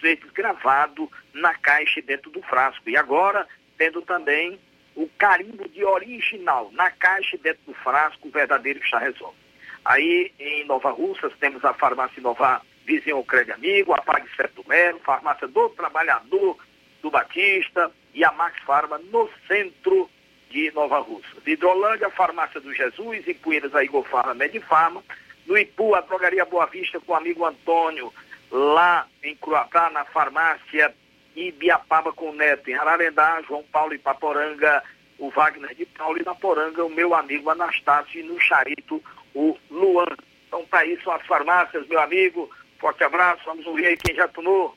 vezes gravado na caixa dentro do frasco. E agora, tendo também o carimbo de original na caixa dentro do frasco, o verdadeiro chá Resolve. Aí, em Nova Russas, temos a farmácia Nova Vizinho Crédito Amigo, a Pague Certo Mero, farmácia do Trabalhador do Batista e a Max Farma no centro de Nova Rússia. De Hidrolândia, a Farmácia do Jesus, em Poeiras, a Igor Farma Medifarma. No Ipu, a Drogaria Boa Vista com o amigo Antônio, lá em Cruatá, na farmácia Ibiapaba com o Neto. Em Ararendá, João Paulo e Paporanga, o Wagner de Paulo. E na Poranga, o meu amigo Anastácio. E no Charito, o Luan. Então tá aí, são as farmácias, meu amigo. Forte abraço, vamos ouvir aí quem já tomou.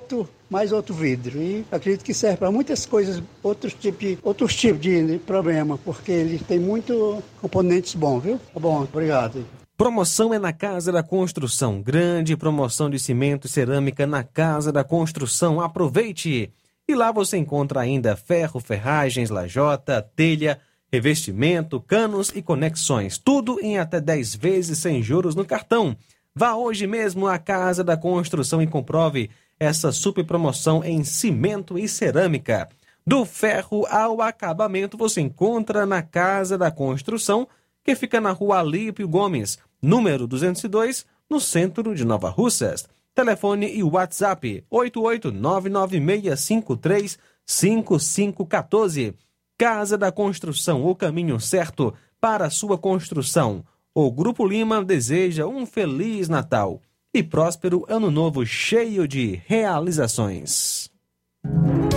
outro, mais outro vidro. E acredito que serve para muitas coisas, outros tipos, outros tipos de problema, porque ele tem muito componentes bons, viu? Tá bom, obrigado. Promoção é na Casa da Construção. Grande promoção de cimento e cerâmica na Casa da Construção. Aproveite! E lá você encontra ainda ferro, ferragens, lajota, telha, revestimento, canos e conexões. Tudo em até 10 vezes sem juros no cartão. Vá hoje mesmo à Casa da Construção e comprove essa super promoção em cimento e cerâmica. Do ferro ao acabamento você encontra na Casa da Construção, que fica na rua Alípio Gomes, número 202, no centro de Nova Russas. Telefone e WhatsApp 88996535514. Casa da Construção, o caminho certo para sua construção. O Grupo Lima deseja um feliz Natal e próspero Ano Novo cheio de realizações.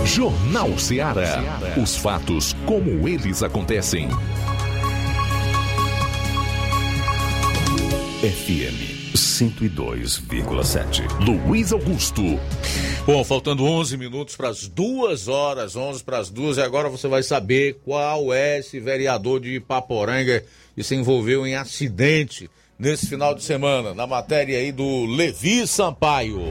Jornal Ceará. Os fatos como eles acontecem. FM 102,7. Luiz Augusto. Bom, faltando 11 minutos para as duas horas, 11 para as duas, e agora você vai saber qual é esse vereador de Ipaporanga que se envolveu em acidente nesse final de semana, na matéria aí do Levi Sampaio.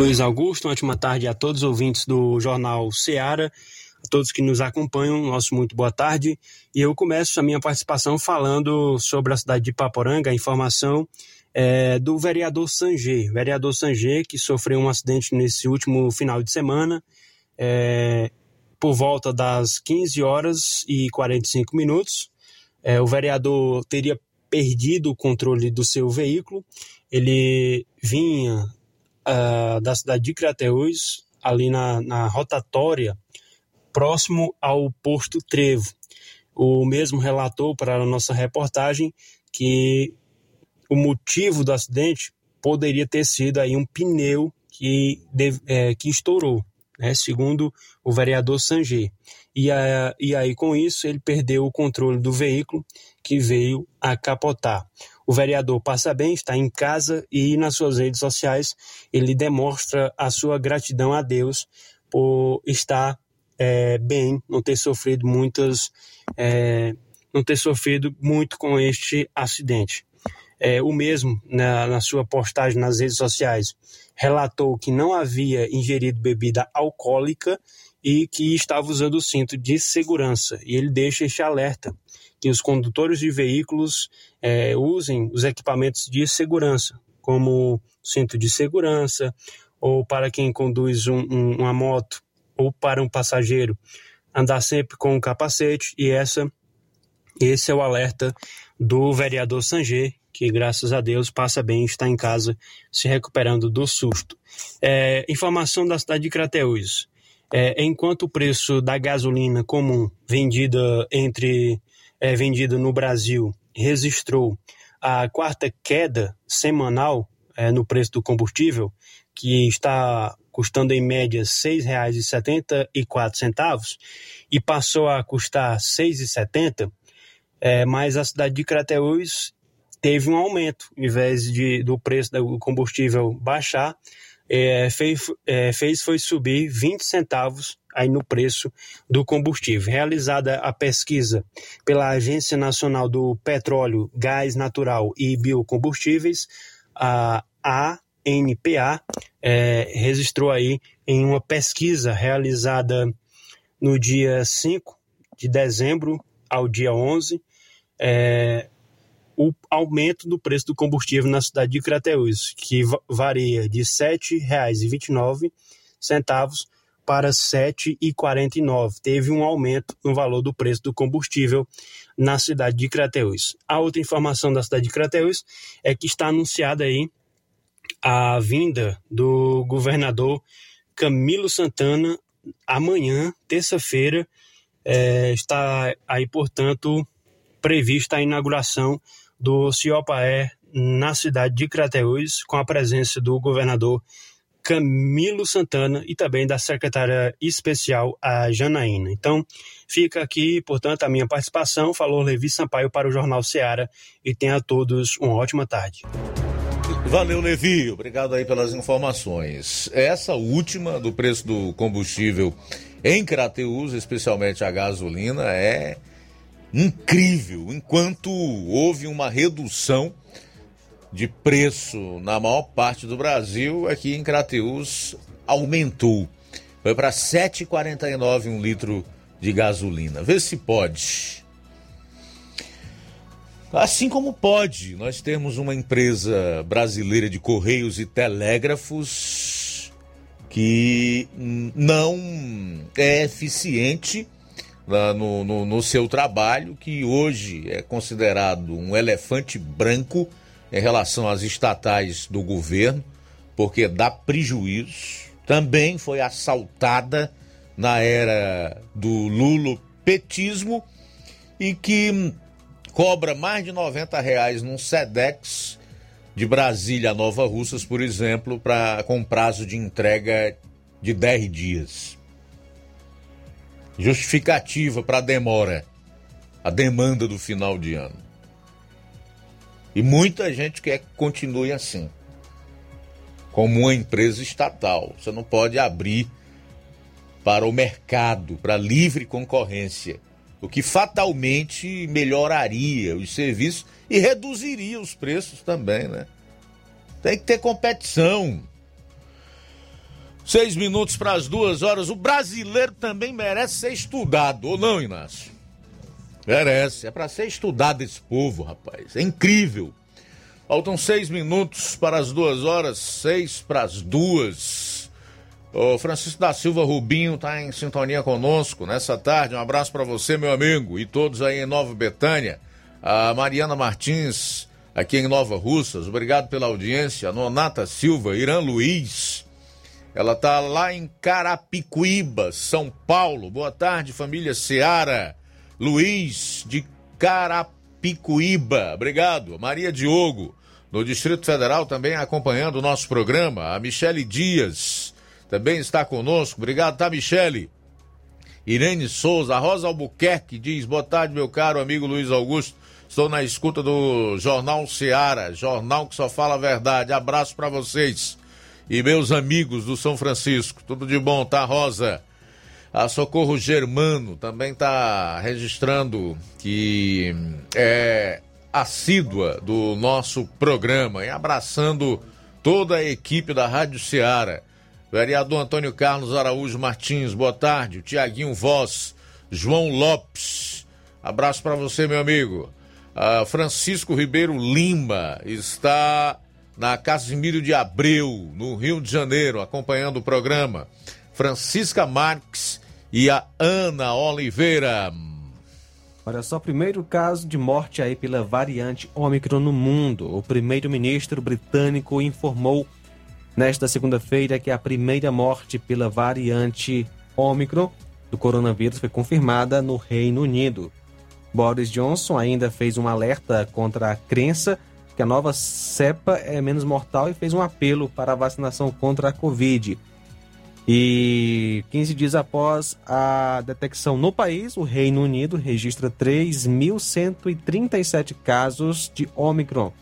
Luiz Augusto, uma ótima tarde a todos os ouvintes do Jornal Seara, todos que nos acompanham, nosso muito boa tarde. E eu começo a minha participação falando sobre a cidade de Paporanga, a informação é, do vereador Sanger. Vereador Sanger, que sofreu um acidente nesse último final de semana, é, por volta das 15 horas e 45 minutos. É, o vereador teria perdido o controle do seu veículo. Ele vinha uh, da cidade de Crateús, ali na, na rotatória, próximo ao posto Trevo. O mesmo relatou para a nossa reportagem que o motivo do acidente poderia ter sido aí um pneu que, é, que estourou, né, segundo o vereador Sanger. E, a, e aí, com isso, ele perdeu o controle do veículo que veio a capotar. O vereador passa bem, está em casa e nas suas redes sociais ele demonstra a sua gratidão a Deus por estar é, bem, não ter sofrido muitas, é, não ter sofrido muito com este acidente. É, o mesmo, na, na sua postagem nas redes sociais, relatou que não havia ingerido bebida alcoólica e que estava usando o cinto de segurança. E ele deixa este alerta que os condutores de veículos é, usem os equipamentos de segurança, como cinto de segurança, ou para quem conduz um, um, uma moto, ou para um passageiro, andar sempre com um capacete, e essa, esse é o alerta do vereador Sanger, que graças a Deus passa bem, está em casa se recuperando do susto. É, informação da cidade de Crateús. É, enquanto o preço da gasolina comum vendida entre é, vendida no Brasil registrou a quarta queda semanal é, no preço do combustível, que está custando em média R$ 6,74 e passou a custar R$ 6,70, é, mas a cidade de Crateús teve um aumento, em vez de, do preço do combustível baixar, é, fez, é, fez foi subir 20 centavos aí no preço do combustível. Realizada a pesquisa pela Agência Nacional do Petróleo, Gás Natural e Biocombustíveis, a ANPA é, registrou aí em uma pesquisa realizada no dia 5 de dezembro ao dia 11, é, o aumento do preço do combustível na cidade de Crateús, que varia de R$ 7,29 para R$ 7,49. Teve um aumento no valor do preço do combustível na cidade de Crateús. A outra informação da cidade de Crateús é que está anunciada aí a vinda do governador Camilo Santana amanhã, terça-feira, é, está aí, portanto, prevista a inauguração do Ciopaé na cidade de Crateús, com a presença do governador Camilo Santana e também da secretária especial, a Janaína. Então, fica aqui, portanto, a minha participação. Falou Levi Sampaio para o Jornal Seara e tenha a todos uma ótima tarde. Valeu, Levi. Obrigado aí pelas informações. Essa última do preço do combustível em Crateus, especialmente a gasolina, é incrível. Enquanto houve uma redução de preço na maior parte do Brasil, aqui em Crateus aumentou. Foi para 7,49 um litro de gasolina. Vê se pode. Assim como pode, nós temos uma empresa brasileira de correios e telégrafos que não é eficiente no, no, no seu trabalho, que hoje é considerado um elefante branco em relação às estatais do governo, porque dá prejuízo. Também foi assaltada na era do lulopetismo e que cobra mais de 90 reais num SEDEX de Brasília Nova Russas, por exemplo, pra, com prazo de entrega de 10 dias. Justificativa para a demora, a demanda do final de ano. E muita gente quer que continue assim. Como uma empresa estatal. Você não pode abrir para o mercado, para livre concorrência. O que fatalmente melhoraria os serviços e reduziria os preços também, né? Tem que ter competição. Seis minutos para as duas horas. O brasileiro também merece ser estudado, ou não, Inácio? Merece. É para ser estudado esse povo, rapaz. É incrível. Faltam seis minutos para as duas horas, seis para as duas. O Francisco da Silva Rubinho está em sintonia conosco nessa tarde. Um abraço para você, meu amigo, e todos aí em Nova Betânia. A Mariana Martins, aqui em Nova Russas, obrigado pela audiência. A Nonata Silva, Irã Luiz, ela tá lá em Carapicuíba, São Paulo. Boa tarde, família Seara. Luiz de Carapicuíba. Obrigado. Maria Diogo, no Distrito Federal, também acompanhando o nosso programa. A Michele Dias também está conosco. Obrigado, tá, Michele? Irene Souza, Rosa Albuquerque diz: Boa tarde, meu caro amigo Luiz Augusto. Estou na escuta do Jornal Seara, jornal que só fala a verdade. Abraço para vocês e meus amigos do São Francisco. Tudo de bom, tá, Rosa? A Socorro Germano também está registrando que é assídua do nosso programa e abraçando toda a equipe da Rádio Ceará. Vereador Antônio Carlos Araújo Martins, boa tarde. Tiaguinho Voz, João Lopes, abraço para você, meu amigo. Uh, Francisco Ribeiro Lima está na Casimiro de Abreu, no Rio de Janeiro, acompanhando o programa. Francisca Marques e a Ana Oliveira. Olha só, primeiro caso de morte aí pela variante Ômicron no mundo. O primeiro-ministro britânico informou nesta segunda-feira que a primeira morte pela variante Ômicron do coronavírus foi confirmada no Reino Unido. Boris Johnson ainda fez um alerta contra a crença que a nova cepa é menos mortal e fez um apelo para a vacinação contra a Covid. E 15 dias após a detecção no país, o Reino Unido registra 3.137 casos de Omicron.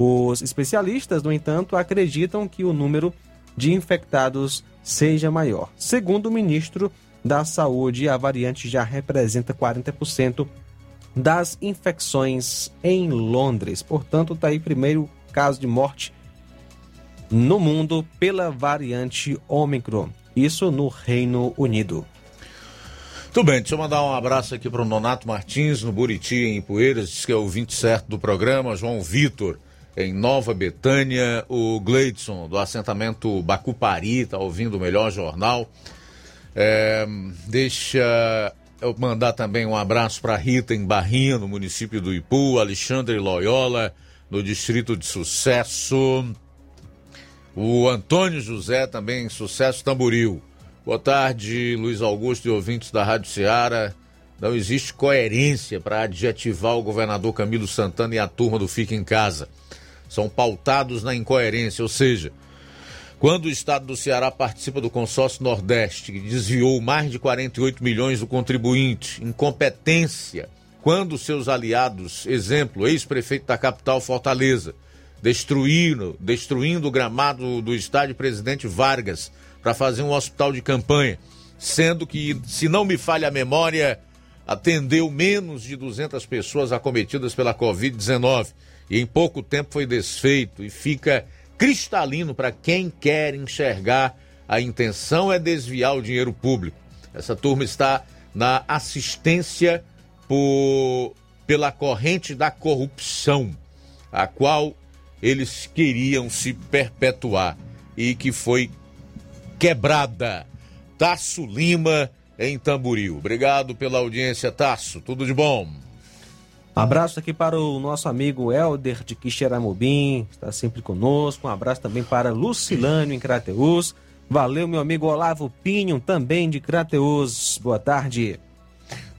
Os especialistas, no entanto, acreditam que o número de infectados seja maior. Segundo o ministro da Saúde, a variante já representa 40% das infecções em Londres. Portanto, está aí primeiro caso de morte no mundo pela variante Omicron. Isso no Reino Unido. Tudo bem, deixa eu mandar um abraço aqui para o Nonato Martins, no Buriti, em Poeiras, diz que é o 20 certo do programa, João Vitor, em Nova Betânia, o Gleidson, do assentamento Bacupari, está ouvindo o melhor jornal. É, deixa eu mandar também um abraço para Rita em Barrinha, no município do Ipu, Alexandre Loyola, no distrito de Sucesso. O Antônio José também em Sucesso Tamboril. Boa tarde, Luiz Augusto e ouvintes da Rádio Ceará. Não existe coerência para adjetivar o governador Camilo Santana e a turma do Fica em Casa. São pautados na incoerência, ou seja, Quando o estado do Ceará participa do consórcio Nordeste, que desviou mais de 48 milhões do contribuinte, incompetência, quando seus aliados, exemplo, ex-prefeito da capital Fortaleza, destruindo, destruindo o gramado do estádio Presidente Vargas para fazer um hospital de campanha, sendo que, se não me falha a memória, atendeu menos de 200 pessoas acometidas pela Covid-19 e em pouco tempo foi desfeito e fica cristalino para quem quer enxergar a intenção é desviar o dinheiro público. Essa turma está na assistência por, pela corrente da corrupção, a qual eles queriam se perpetuar e que foi quebrada. Tasso Lima em Tamboril. Obrigado pela audiência, Tasso. Tudo de bom. Abraço aqui para o nosso amigo Helder de Quixeramobim, está sempre conosco. Um abraço também para Lucilânio em Crateus. Valeu, meu amigo Olavo Pinho, também de Crateus. Boa tarde.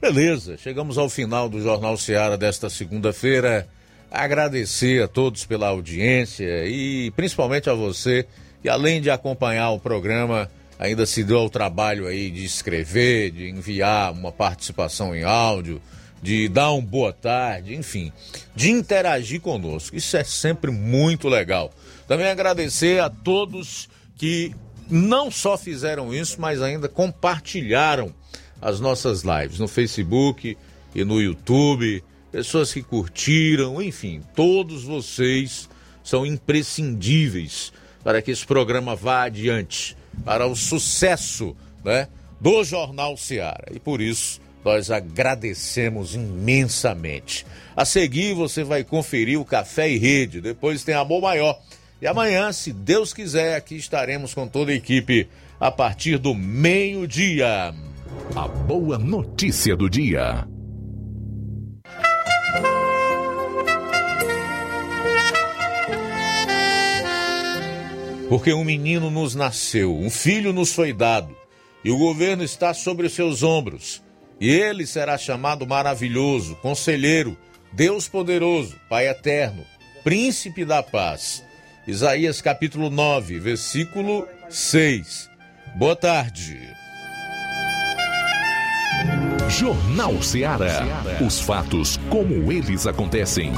Beleza, chegamos ao final do Jornal Seara desta segunda-feira. Agradecer a todos pela audiência e principalmente a você que, além de acompanhar o programa, ainda se deu ao trabalho aí de escrever, de enviar uma participação em áudio de dar um boa tarde, enfim, de interagir conosco. Isso é sempre muito legal. Também agradecer a todos que não só fizeram isso, mas ainda compartilharam as nossas lives no Facebook e no YouTube, pessoas que curtiram, enfim, todos vocês são imprescindíveis para que esse programa vá adiante, para o sucesso, né, do Jornal Ceará. E por isso, nós agradecemos imensamente. A seguir, você vai conferir o Café e Rede, depois tem Amor Maior. E amanhã, se Deus quiser, aqui estaremos com toda a equipe a partir do meio-dia. A boa notícia do dia. Porque um menino nos nasceu, um filho nos foi dado, e o governo está sobre os seus ombros ele será chamado maravilhoso, conselheiro, Deus poderoso, Pai eterno, príncipe da paz. Isaías capítulo 9, versículo 6. Boa tarde. Jornal Ceará. Os fatos como eles acontecem.